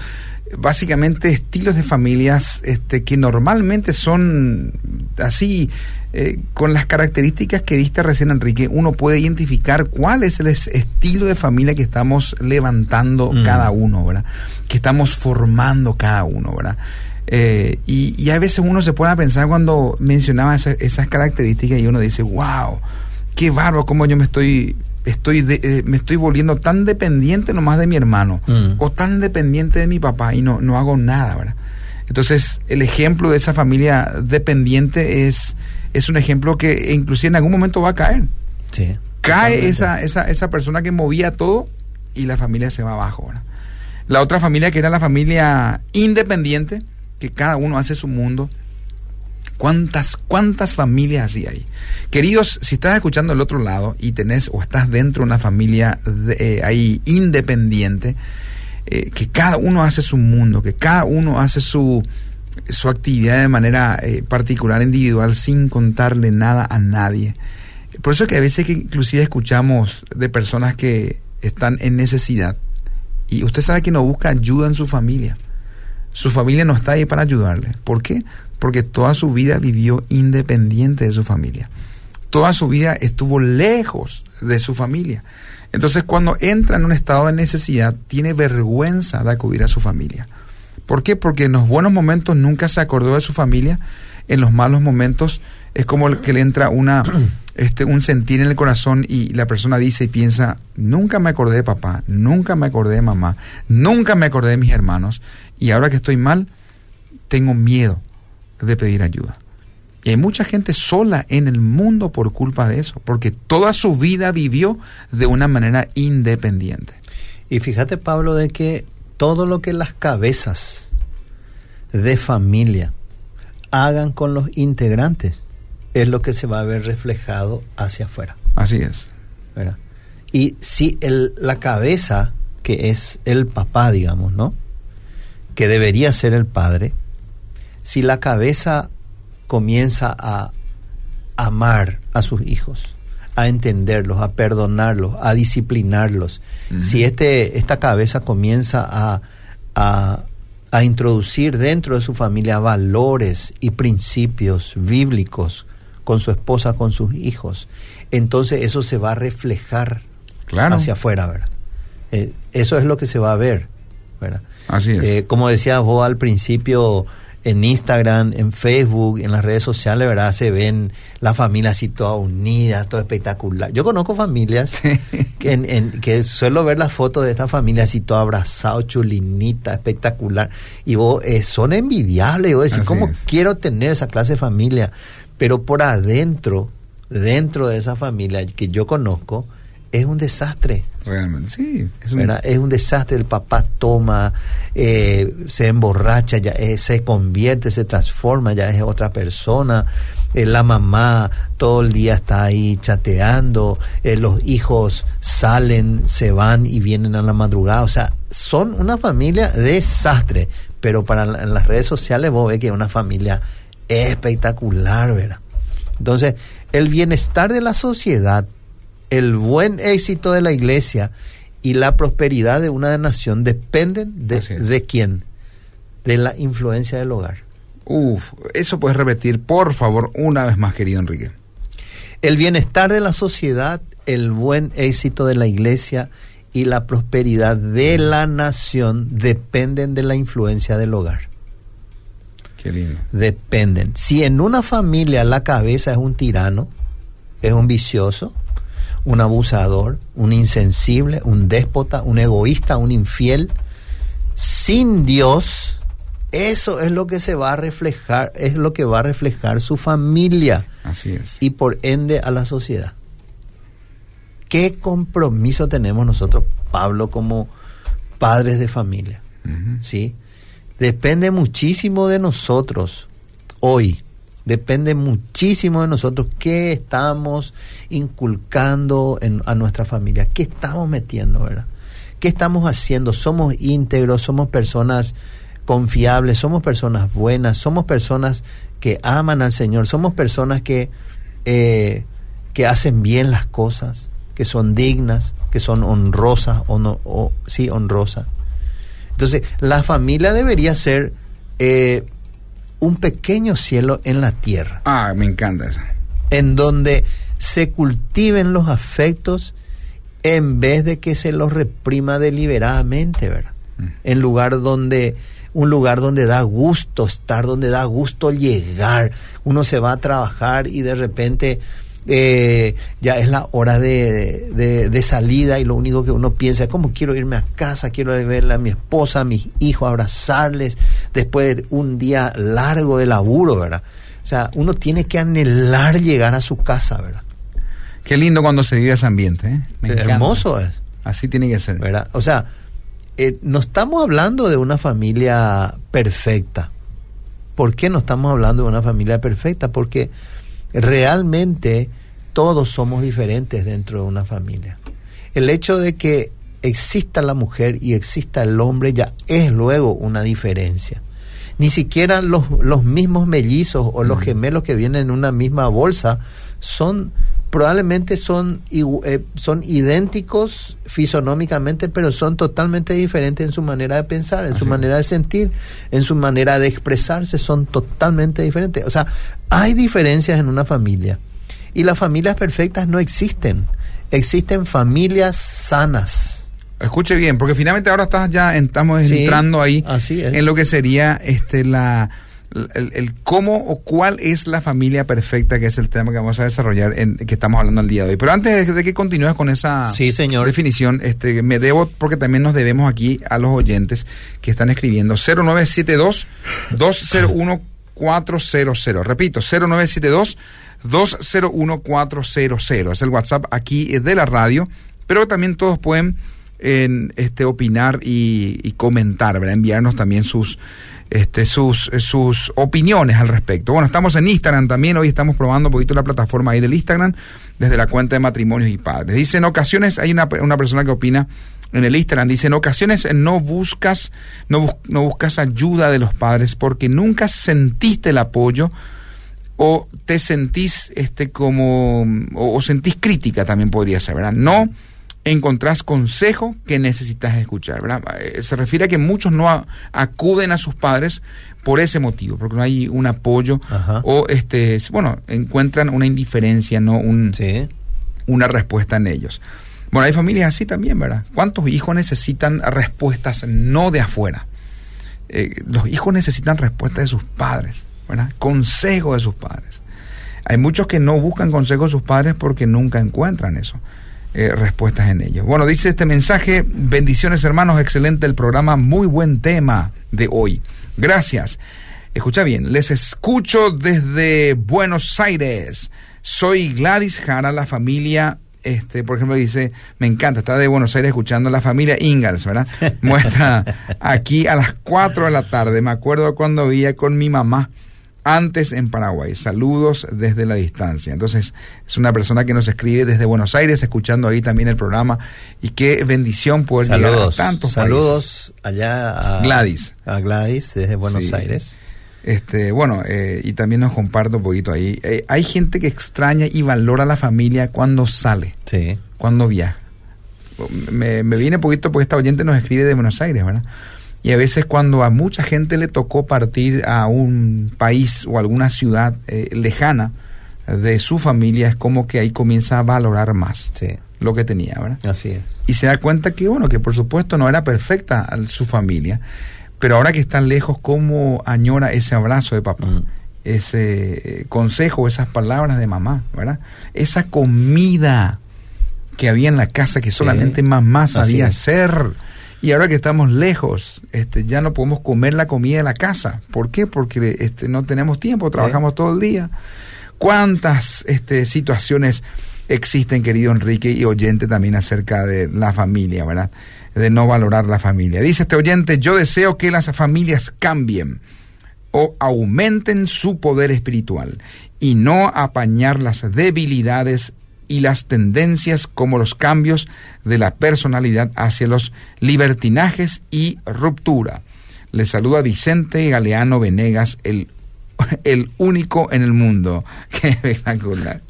básicamente estilos de familias este, que normalmente son así, eh, con las características que diste recién, Enrique, uno puede identificar cuál es el es- estilo de familia que estamos levantando Mm. cada uno, ¿verdad? Que estamos formando cada uno, ¿verdad? Eh, y, y a veces uno se pone a pensar cuando mencionaba esa- esas características y uno dice, wow, qué bárbaro cómo yo me estoy estoy de- eh, me estoy volviendo tan dependiente nomás de mi hermano Mm. o tan dependiente de mi papá y no no hago nada verdad entonces el ejemplo de esa familia dependiente es es un ejemplo que inclusive en algún momento va a caer Sí. cae esa, esa, esa persona que movía todo y la familia se va abajo. ¿verdad? La otra familia que era la familia independiente, que cada uno hace su mundo. ¿Cuántas, cuántas familias así hay? Queridos, si estás escuchando el otro lado y tenés o estás dentro de una familia de, eh, ahí independiente, eh, que cada uno hace su mundo, que cada uno hace su, su actividad de manera eh, particular, individual, sin contarle nada a nadie. Por eso es que a veces que inclusive escuchamos de personas que están en necesidad y usted sabe que no busca ayuda en su familia. Su familia no está ahí para ayudarle. ¿Por qué? Porque toda su vida vivió independiente de su familia. toda su vida estuvo lejos de su familia. Entonces cuando entra en un estado de necesidad, tiene vergüenza de acudir a su familia. ¿Por qué? Porque en los buenos momentos nunca se acordó de su familia, en los malos momentos es como que le entra una este un sentir en el corazón y la persona dice y piensa, nunca me acordé de papá, nunca me acordé de mamá, nunca me acordé de mis hermanos y ahora que estoy mal tengo miedo de pedir ayuda. Y hay mucha gente sola en el mundo por culpa de eso, porque toda su vida vivió de una manera independiente. Y fíjate, Pablo, de que todo lo que las cabezas de familia hagan con los integrantes es lo que se va a ver reflejado hacia afuera. Así es. ¿verdad? Y si el, la cabeza, que es el papá, digamos, ¿no? Que debería ser el padre, si la cabeza comienza a amar a sus hijos, a entenderlos, a perdonarlos, a disciplinarlos, si este, esta cabeza comienza a, a, a introducir dentro de su familia valores y principios bíblicos con su esposa, con sus hijos, entonces eso se va a reflejar Claro. hacia afuera, ¿verdad? Eh, eso es lo que se va a ver, ¿verdad? Así es. Eh, como decías vos al principio, en Instagram, en Facebook, en las redes sociales, ¿verdad? Se ven la familia así toda unida, todo espectacular. Yo conozco familias que, en, en- que suelo ver las fotos de esta familia así todo abrazado, chulinita, espectacular. Y vos, eh, son envidiables. Y vos decís, Así ¿cómo es. quiero tener esa clase de familia? Pero por adentro, dentro de esa familia que yo conozco, es un desastre. Realmente, sí. Es un- desastre, el papá toma, eh, se emborracha, ya eh, se convierte, se transforma, ya es otra persona, Eh, la mamá todo el día está ahí chateando, eh, los hijos salen, se van y vienen a la madrugada, o sea, son una familia desastre, pero para en las redes sociales vos ves que es una familia espectacular, ¿verdad? Entonces, el bienestar de la sociedad el buen éxito de la iglesia y la prosperidad de una nación dependen de, quién? De la influencia del hogar. Uf, eso puedes repetir, por favor, una vez más, querido Enrique. El bienestar de la sociedad, el buen éxito de la iglesia y la prosperidad de la nación dependen de la influencia del hogar. Qué lindo. Dependen. Si en una familia la cabeza es un tirano, es un vicioso, un abusador, un insensible, un déspota, un egoísta, un infiel, sin Dios, eso es lo que se va a reflejar, es lo que va a reflejar su familia Así es. y por ende a la sociedad. ¿Qué compromiso tenemos nosotros, Pablo, como padres de familia? ¿sí? Depende muchísimo de nosotros hoy. Depende muchísimo de nosotros qué estamos inculcando en, a nuestra familia, qué estamos metiendo, ¿verdad? ¿Qué estamos haciendo? ¿Somos íntegros? ¿Somos personas confiables? ¿Somos personas buenas? ¿Somos personas que aman al Señor? ¿Somos personas que, eh, que hacen bien las cosas? ¿Que son dignas? ¿Que son honrosas? O no, o, sí, honrosas. Entonces, la familia debería ser eh, un pequeño cielo en la tierra, Ah, me encanta eso. en donde se cultiven los afectos en vez de que se los reprima deliberadamente, ¿verdad? En lugar donde un lugar donde da gusto estar, donde da gusto llegar. Uno se va a trabajar y de repente eh, ya es la hora de, de- de salida y lo único que uno piensa es cómo quiero irme a casa, quiero verle a mi esposa, a mis hijos, abrazarles después de un día largo de laburo, ¿verdad? O sea, uno tiene que anhelar llegar a su casa, ¿verdad? Qué lindo cuando se vive ese ambiente, ¿eh? Me. Hermoso es. Así tiene que ser. ¿verdad? O sea, eh, no estamos hablando de una familia perfecta. ¿Por qué no estamos hablando de una familia perfecta? Porque realmente todos somos diferentes dentro de una familia. El hecho de que exista la mujer y exista el hombre ya es luego una diferencia. Ni siquiera los, los mismos mellizos o los gemelos que vienen en una misma bolsa son probablemente son, eh, son idénticos fisonómicamente, pero son totalmente diferentes en su manera de pensar, en su Así manera de sentir, en su manera de expresarse, son totalmente diferentes. O sea, hay diferencias en una familia. Y las familias perfectas no existen. Existen familias sanas. Escuche bien, porque finalmente ahora estás ya estamos Sí, entrando ahí así es. en lo que sería este la el, el cómo o cuál es la familia perfecta, que es el tema que vamos a desarrollar, en, que estamos hablando el día de hoy. Pero antes de, de que continúes con esa Sí, señor. definición, este, me debo, porque también nos debemos aquí a los oyentes que están escribiendo 0972 201 400. Repito, 0972 201 400. Es el WhatsApp aquí de la radio, pero también todos pueden en, este, opinar y, y comentar, ¿verdad? enviarnos también sus, este, sus, sus opiniones al respecto. Bueno, estamos en Instagram también, hoy estamos probando un poquito la plataforma ahí del Instagram, desde la cuenta de matrimonios y padres. Dice, en ocasiones hay una, una persona que opina en el Instagram, dice, en ocasiones no buscas, no, bus- no buscas ayuda de los padres porque nunca sentiste el apoyo o te sentís este como o, o sentís crítica también podría ser, ¿verdad? No encontrás consejo que necesitas escuchar, ¿verdad? Eh, Se refiere a que muchos no a- acuden a sus padres por ese motivo, porque no hay un apoyo Ajá. o este, bueno, encuentran una indiferencia, no un Sí. una respuesta en ellos. Bueno, hay familias así también, ¿verdad? ¿Cuántos hijos necesitan respuestas no de afuera? Eh, los hijos necesitan respuestas de sus padres, ¿verdad? Consejo de sus padres. Hay muchos que no buscan consejo de sus padres porque nunca encuentran eso, eh, respuestas en ellos. Bueno, dice este mensaje, bendiciones hermanos, excelente el programa, muy buen tema de hoy. Gracias. Escucha bien, les escucho desde Buenos Aires. Soy Gladys Jara, la familia, este, por ejemplo, dice, me encanta, está de Buenos Aires escuchando la familia Ingalls, ¿verdad? Muestra aquí a las 4 de la tarde. Me acuerdo cuando vivía con mi mamá antes en Paraguay. Saludos desde la distancia. Entonces, es una persona que nos escribe desde Buenos Aires, escuchando ahí también el programa. Y qué bendición poder llegar a tantos Saludos allá a Gladys. A Gladys desde Buenos Sí. Aires. Este, bueno, eh, y también nos comparto un poquito ahí. Eh, hay gente que extraña y valora a la familia cuando sale, Sí. cuando viaja. Me, me viene un poquito porque esta oyente nos escribe de Buenos Aires, ¿verdad? Y a veces cuando a mucha gente le tocó partir a un país o alguna ciudad eh, lejana de su familia, es como que ahí comienza a valorar más Sí. lo que tenía, ¿verdad? Así es. y se da cuenta que, bueno, que por supuesto no era perfecta su familia, pero ahora que está lejos, ¿cómo añora ese abrazo de papá? Mm. Ese eh, consejo, esas palabras de mamá, ¿verdad? Esa comida que había en la casa que solamente mamá sabía hacer. Y ahora que estamos lejos, este, ya no podemos comer la comida de la casa. ¿Por qué? Porque este, no tenemos tiempo, trabajamos todo el día. ¿Cuántas este, situaciones existen, querido Enrique y oyente, también acerca de la familia, ¿verdad? De no valorar la familia. Dice este oyente, yo deseo que las familias cambien o aumenten su poder espiritual y no apañar las debilidades y las tendencias como los cambios de la personalidad hacia los libertinajes y ruptura. Le saluda Vicente Galeano Venegas, el, el único en el mundo. Qué espectacular.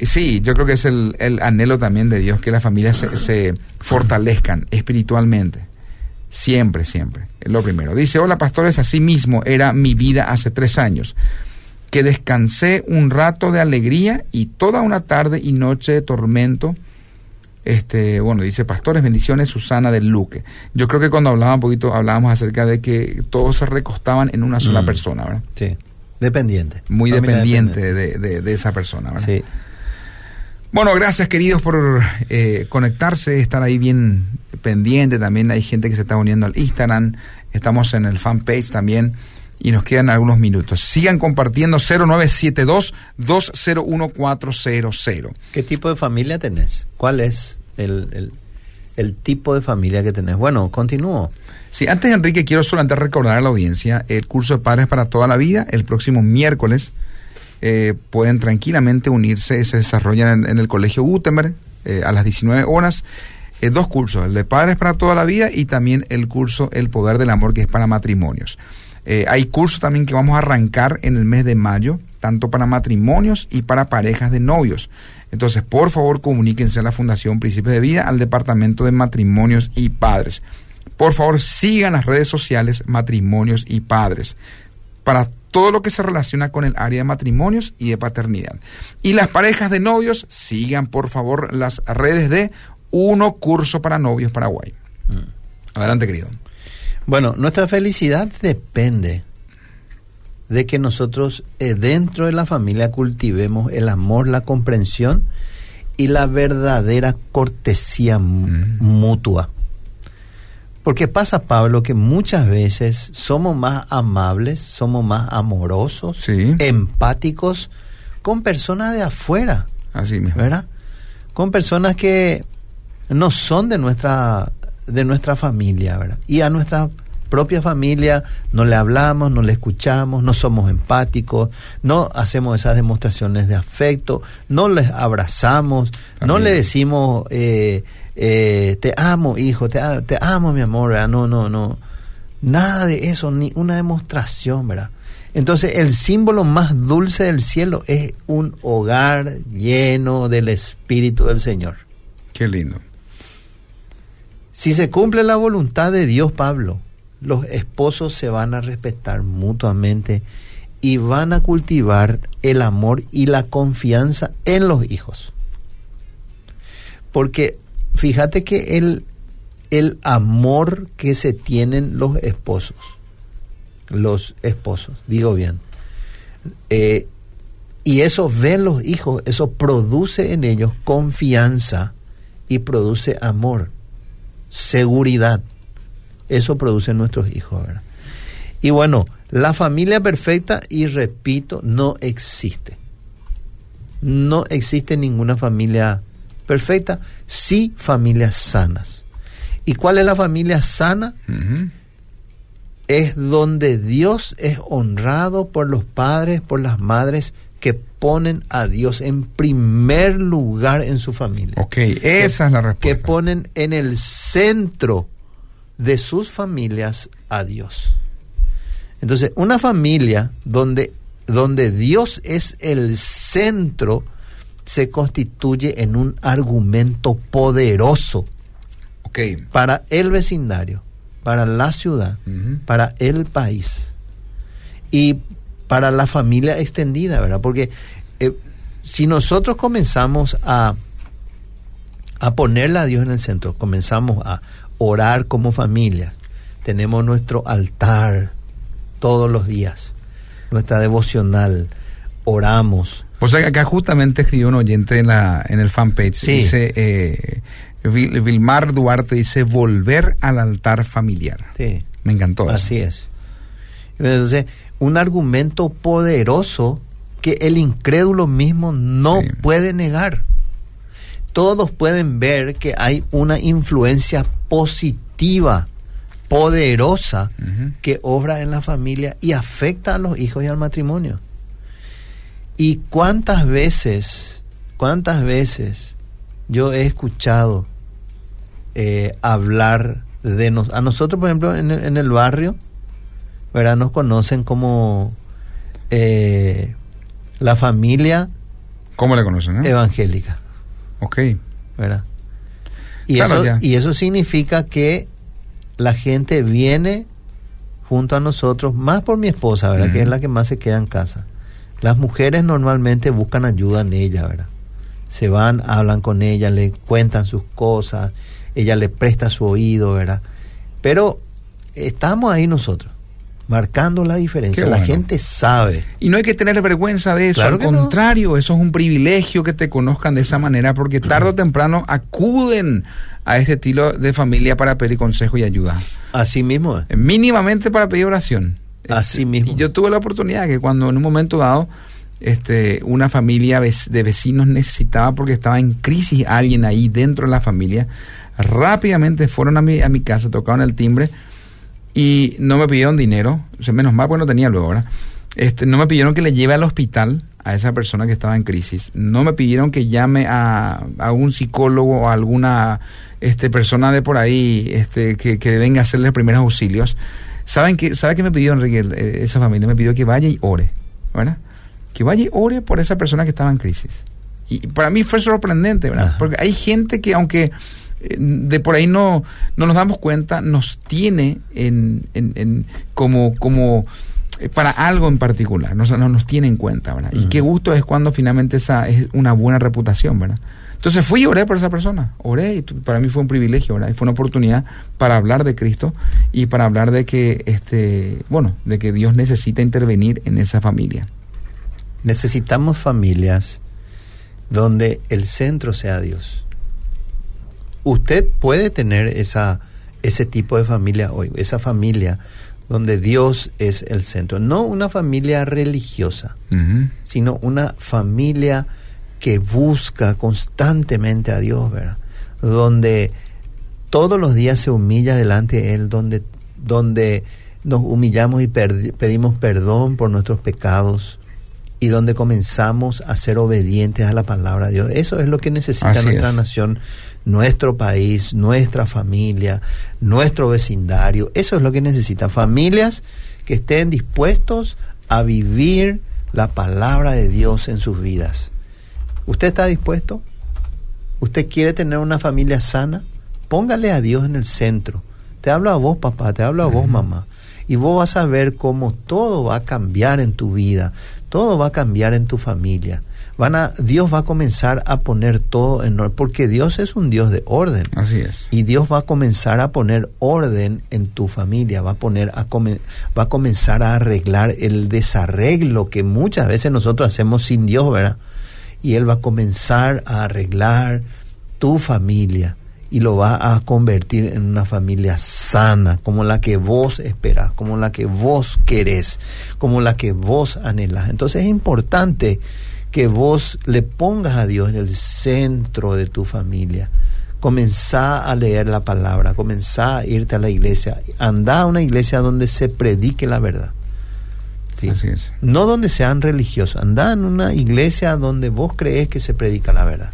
Sí, yo creo que es el, el anhelo también de Dios que las familias se, se fortalezcan espiritualmente. Siempre, siempre. Es lo primero. Dice, hola pastores, así mismo era mi vida hace tres años. Que descansé un rato de alegría y toda una tarde y noche de tormento. Este, bueno, dice pastores, bendiciones, Susana del Luque. Yo creo que cuando hablaba un poquito, hablábamos acerca de que todos se recostaban en una sola Mm. persona, ¿verdad? Sí. Dependiente. Muy Familia dependiente dependiente. de, de- de esa persona, ¿verdad? Sí. Bueno, gracias queridos por eh, conectarse, estar ahí bien pendiente. También hay gente que se está uniendo al Instagram. Estamos en el fanpage también y nos quedan algunos minutos. Sigan compartiendo 0972-201400. ¿Qué tipo de familia tenés? ¿Cuál es el, el, el tipo de familia que tenés? Bueno, continúo. Sí, antes Enrique, quiero solamente recordar a la audiencia el curso de Padres para toda la vida, el próximo miércoles. eh, pueden tranquilamente unirse, se desarrollan en, en el Colegio Gutenberg eh, a las 19 horas. eh, dos cursos, el de Padres para toda la vida y también el curso El Poder del Amor, que es para matrimonios. Eh, hay cursos también que vamos a arrancar en el mes de mayo, tanto para matrimonios y para parejas de novios. Entonces, por favor, comuníquense a la Fundación Príncipe de Vida, al Departamento de Matrimonios y Padres. Por favor, sigan las redes sociales Matrimonios y Padres para todo lo que se relaciona con el área de matrimonios y de paternidad. Y las parejas de novios, sigan por favor las redes de Uno Curso para Novios Paraguay. Mm. Adelante, querido. Bueno, nuestra felicidad depende de que nosotros eh, dentro de la familia cultivemos el amor, la comprensión y la verdadera cortesía Mm. mutua. Porque pasa, Pablo, que muchas veces somos más amables, somos más amorosos, Sí. empáticos con personas de afuera, Así mismo. ¿verdad? Con personas que no son de nuestra de nuestra familia, ¿verdad? Y a nuestra propia familia no le hablamos, no le escuchamos, no somos empáticos, no hacemos esas demostraciones de afecto, no les abrazamos, no le decimos eh, eh, te amo, hijo, te, te amo, mi amor, ¿verdad? No, no, no. Nada de eso, ni una demostración, ¿verdad? Entonces, el símbolo más dulce del cielo es un hogar lleno del Espíritu del Señor. Qué lindo. Si se cumple la voluntad de Dios, Pablo, los esposos se van a respetar mutuamente y van a cultivar el amor y la confianza en los hijos. Porque fíjate que el, el amor que se tienen los esposos, los esposos, digo bien, eh, y eso ven los hijos, eso produce en ellos confianza y produce amor seguridad. Eso producen nuestros hijos. ¿verdad? Y bueno, la familia perfecta, y repito, no existe. No existe ninguna familia perfecta, sí familias sanas. ¿Y cuál es la familia sana? Es donde Dios es honrado por los padres, por las madres que ponen a Dios en primer lugar en su familia Ok, esa es la que respuesta. ponen en el centro de sus familias a Dios. Entonces, una familia donde, donde Dios es el centro se constituye en un argumento poderoso ok. para el vecindario, para la ciudad, para el país y para la familia extendida, ¿verdad? Porque eh, si nosotros comenzamos a, a ponerle a Dios en el centro, comenzamos a orar como familia, tenemos nuestro altar todos los días, nuestra devocional, oramos, O sea que acá justamente escribió un oyente en, la, en el fanpage. Sí. Dice, eh, Vil- Vilmar Duarte dice, volver al altar familiar. sí, Me encantó. eso. Así es. Entonces, un argumento poderoso que el incrédulo mismo no Sí. puede negar. Todos pueden ver que hay una influencia positiva, poderosa, que obra en la familia y afecta a los hijos y al matrimonio. Y cuántas veces, cuántas veces yo he escuchado eh, hablar de nos, a nosotros, por ejemplo, en el, en el barrio, ¿verdad? Nos conocen como eh, la familia ¿Cómo le conocen? eh? evangélica, Ok. ¿verdad? Y, Claro, eso, y eso significa que la gente viene junto a nosotros, más por mi esposa, ¿verdad? Que es la que más se queda en casa. Las mujeres normalmente buscan ayuda en ella, ¿verdad? Se van, hablan con ella, le cuentan sus cosas, ella le presta su oído, ¿verdad? Pero estamos ahí nosotros, marcando la diferencia. La gente sabe. Y no hay que tener vergüenza de eso, Claro al no. contrario, eso es un privilegio que te conozcan de esa manera, porque tarde o temprano acuden a este estilo de familia para pedir consejo y ayuda. Así mismo. Mínimamente para pedir oración. Así mismo. Y yo tuve la oportunidad que cuando en un momento dado este, una familia de vecinos necesitaba porque estaba en crisis alguien ahí dentro de la familia, rápidamente fueron a mi, a mi casa, tocaron el timbre y no me pidieron dinero, o sea, menos mal porque no tenía luego, ¿verdad? Este, no me pidieron que le lleve al hospital a esa persona que estaba en crisis. No me pidieron que llame a, a un psicólogo o a alguna este, persona de por ahí este, que, que venga a hacerle primeros auxilios. ¿Saben qué, ¿Sabe qué me pidió Enrique, eh, esa familia? Me pidió que vaya y ore, ¿verdad? Que vaya y ore por esa persona que estaba en crisis. Y para mí fue sorprendente, ¿verdad? Ajá. Porque hay gente que aunque de por ahí no, no nos damos cuenta, nos tiene en, en- en- como, como eh, para algo en particular, no, no nos tiene en cuenta, ¿verdad? Y qué gusto es cuando finalmente esa es una buena reputación, ¿verdad? Entonces fui y oré por esa persona, oré y para mí fue un privilegio, ¿verdad? Y fue una oportunidad para hablar de Cristo y para hablar de que, este, bueno, de que Dios necesita intervenir en esa familia. Necesitamos familias donde el centro sea Dios. Usted puede tener esa, ese tipo de familia hoy, esa familia donde Dios es el centro. No una familia religiosa, sino una familia que busca constantemente a Dios, ¿verdad? Donde todos los días se humilla delante de Él, donde, donde nos humillamos y pedimos perdón por nuestros pecados y donde comenzamos a ser obedientes a la palabra de Dios. Eso es lo que necesita nuestra nación, nuestro país, nuestra familia, nuestro vecindario. Eso es lo que necesita. Familias que estén dispuestos a vivir la palabra de Dios en sus vidas. ¿Usted está dispuesto? ¿Usted quiere tener una familia sana? Póngale a Dios en el centro. Te hablo a vos, papá, te hablo a vos, mamá. Y vos vas a ver cómo todo va a cambiar en tu vida, todo va a cambiar en tu familia. Van a, Dios va a comenzar a poner todo en orden, porque Dios es un Dios de orden. Así es. Y Dios va a comenzar a poner orden en tu familia, va a poner a va a comenzar a arreglar el desarreglo que muchas veces nosotros hacemos sin Dios, ¿verdad? y Él va a comenzar a arreglar tu familia y lo va a convertir en una familia sana, como la que vos esperás, como la que vos querés, como la que vos anhelás. Entonces es importante que vos le pongas a Dios en el centro de tu familia. Comenzá a leer la palabra, comenzá a irte a la iglesia, anda a una iglesia donde se predique la verdad. No donde sean religiosos, anda en una iglesia donde vos crees que se predica la verdad.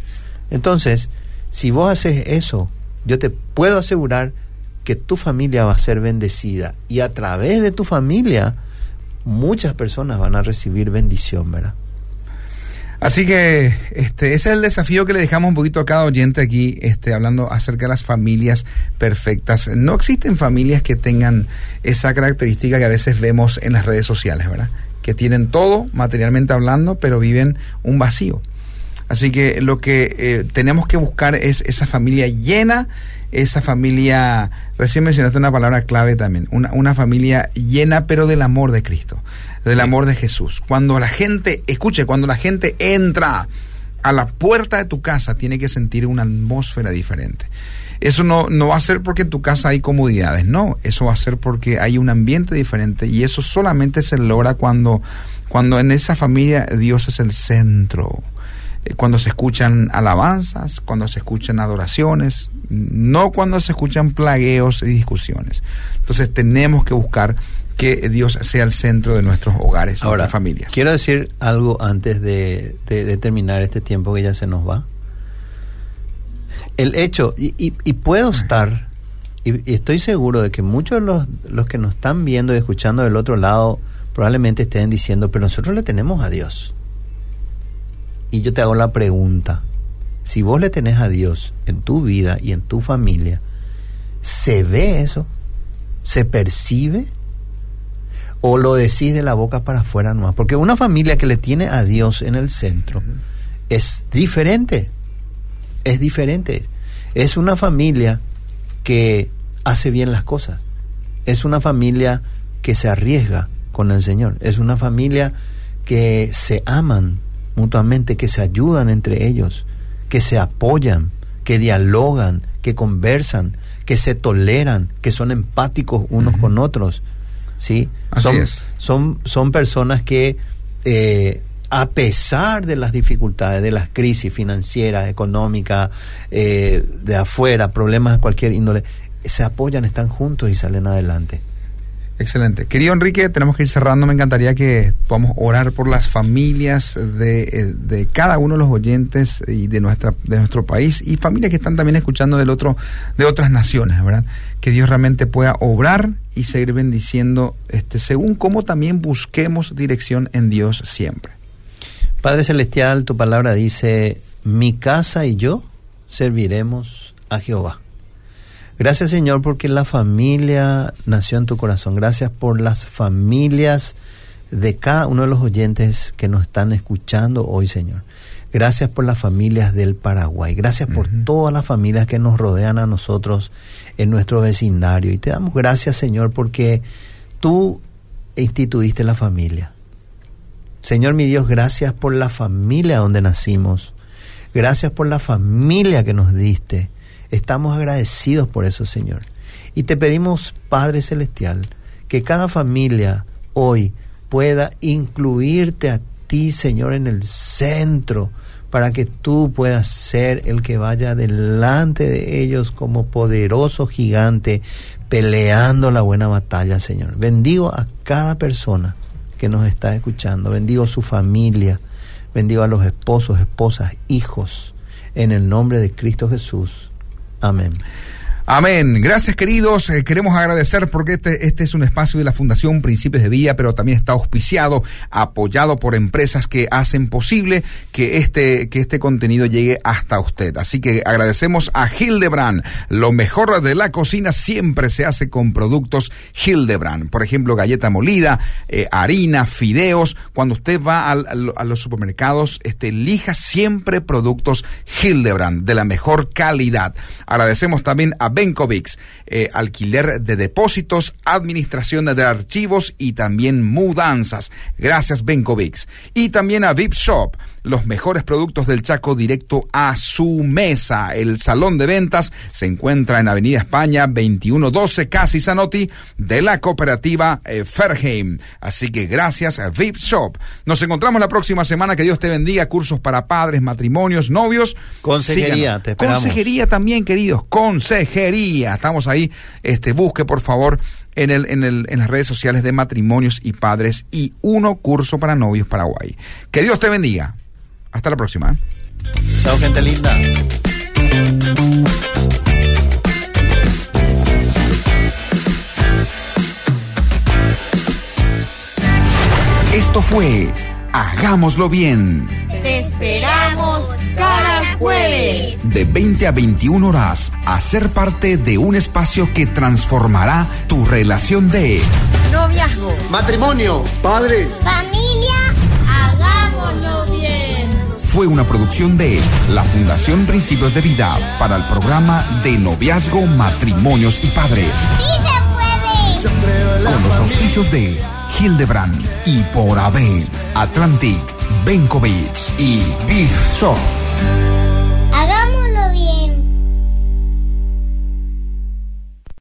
Entonces, si vos haces eso, yo te puedo asegurar que tu familia va a ser bendecida y a través de tu familia muchas personas van a recibir bendición, ¿verdad? Así que este, ese es el desafío que le dejamos un poquito a cada oyente aquí, este, hablando acerca de las familias perfectas. No existen familias que tengan esa característica que a veces vemos en las redes sociales, ¿verdad? Que tienen todo, materialmente hablando, pero viven un vacío. Así que lo que eh, tenemos que buscar es esa familia llena, esa familia, recién mencionaste una palabra clave también, una, una familia llena pero del amor de Cristo del amor de Jesús. Cuando la gente, escuche, cuando la gente entra a la puerta de tu casa, tiene que sentir una atmósfera diferente. Eso no, no va a ser porque en tu casa hay comodidades, no, eso va a ser porque hay un ambiente diferente y eso solamente se logra cuando, cuando en esa familia Dios es el centro eh, cuando se escuchan alabanzas, cuando se escuchan adoraciones, no cuando se escuchan plagueos y discusiones. Entonces tenemos que buscar que Dios sea el centro de nuestros hogares, Ahora, nuestras familias. Quiero decir algo antes de, terminar este tiempo que ya se nos va. El hecho, y, puedo estar, y, estoy seguro de que muchos de los, los que nos están viendo y escuchando del otro lado probablemente estén diciendo, pero nosotros le tenemos a Dios. Y yo te hago la pregunta, si vos le tenés a Dios en tu vida y en tu familia, ¿se ve eso? ¿Se percibe? O lo decís de la boca para afuera nomás. Porque una familia que le tiene a Dios en el centro es diferente. Es diferente. Es una familia que hace bien las cosas. Es una familia que se arriesga con el Señor. Es una familia que se aman mutuamente, que se ayudan entre ellos, que se apoyan, que dialogan, que conversan, que se toleran, que son empáticos unos con otros ¿sí? son, son, son personas que eh, a pesar de las dificultades, de las crisis financieras, económicas, eh, de afuera, problemas de cualquier índole, se apoyan, están juntos y salen adelante. Excelente. Querido Enrique, tenemos que ir cerrando. Me encantaría que podamos orar por las familias de, eh, de, cada uno de los oyentes y de nuestra de nuestro país y familias que están también escuchando del otro de otras naciones, ¿verdad? Que Dios realmente pueda obrar y seguir bendiciendo este según cómo también busquemos dirección en Dios siempre. Padre celestial, tu palabra dice, "Mi casa y yo serviremos a Jehová." Gracias Señor porque la familia nació en tu corazón. Gracias por las familias de cada uno de los oyentes que nos están escuchando hoy, Señor. Gracias por las familias del Paraguay. Gracias por todas las familias que nos rodean a nosotros en nuestro vecindario. Y te damos gracias, Señor, porque tú instituiste la familia. Señor mi Dios, gracias por la familia donde nacimos. Gracias por la familia que nos diste. Estamos agradecidos por eso, Señor. Y te pedimos, Padre Celestial, que cada familia hoy pueda incluirte a ti, Señor, en el centro, para que tú puedas ser el que vaya delante de ellos como poderoso gigante, peleando la buena batalla, Señor. Bendigo a cada persona que nos está escuchando, bendigo a su familia, bendigo a los esposos, esposas, hijos, en el nombre de Cristo Jesús. Amén. Amén. Gracias, queridos. Eh, queremos agradecer porque este, este es un espacio de la Fundación Principios de Vida, pero también está auspiciado, apoyado por empresas que hacen posible que este, que este contenido llegue hasta usted. Así que agradecemos a Hildebrand. Lo mejor de la cocina siempre se hace con productos Hildebrand. Por ejemplo, galleta molida, eh, harina, fideos. Cuando usted va al- a los supermercados, este, elija siempre productos Hildebrand de la mejor calidad. Agradecemos también a Benkovics, eh, alquiler de depósitos, administración de archivos y también mudanzas. Gracias Benkovics. Y también a VIP Shop, los mejores productos del Chaco directo a su mesa. El salón de ventas se encuentra en Avenida España 2112 Casi Zanotti de la cooperativa eh, Ferheim. Así que gracias a VIP Shop. Nos encontramos la próxima semana. Que Dios te bendiga. Cursos para padres, matrimonios, novios. Consejería, Síganos. te esperamos. Consejería también, queridos. Consejería. Estamos ahí. Este, busque, por favor, en, el, en, el, en las redes sociales de matrimonios y padres y uno curso para novios Paraguay. Que Dios te bendiga. Hasta la próxima. ¿eh? Chao, gente linda. Esto fue Hagámoslo bien. Te esperamos cada jueves. De 20 a 21 horas, a ser parte de un espacio que transformará tu relación de Noviazgo. Matrimonio, padres. Familia, fue una producción de la Fundación Principios de Vida para el programa de noviazgo, matrimonios y padres. ¡Sí se puede! Con los auspicios de Hildebrand y por AB, Atlantic, Benkovic y Big Shop.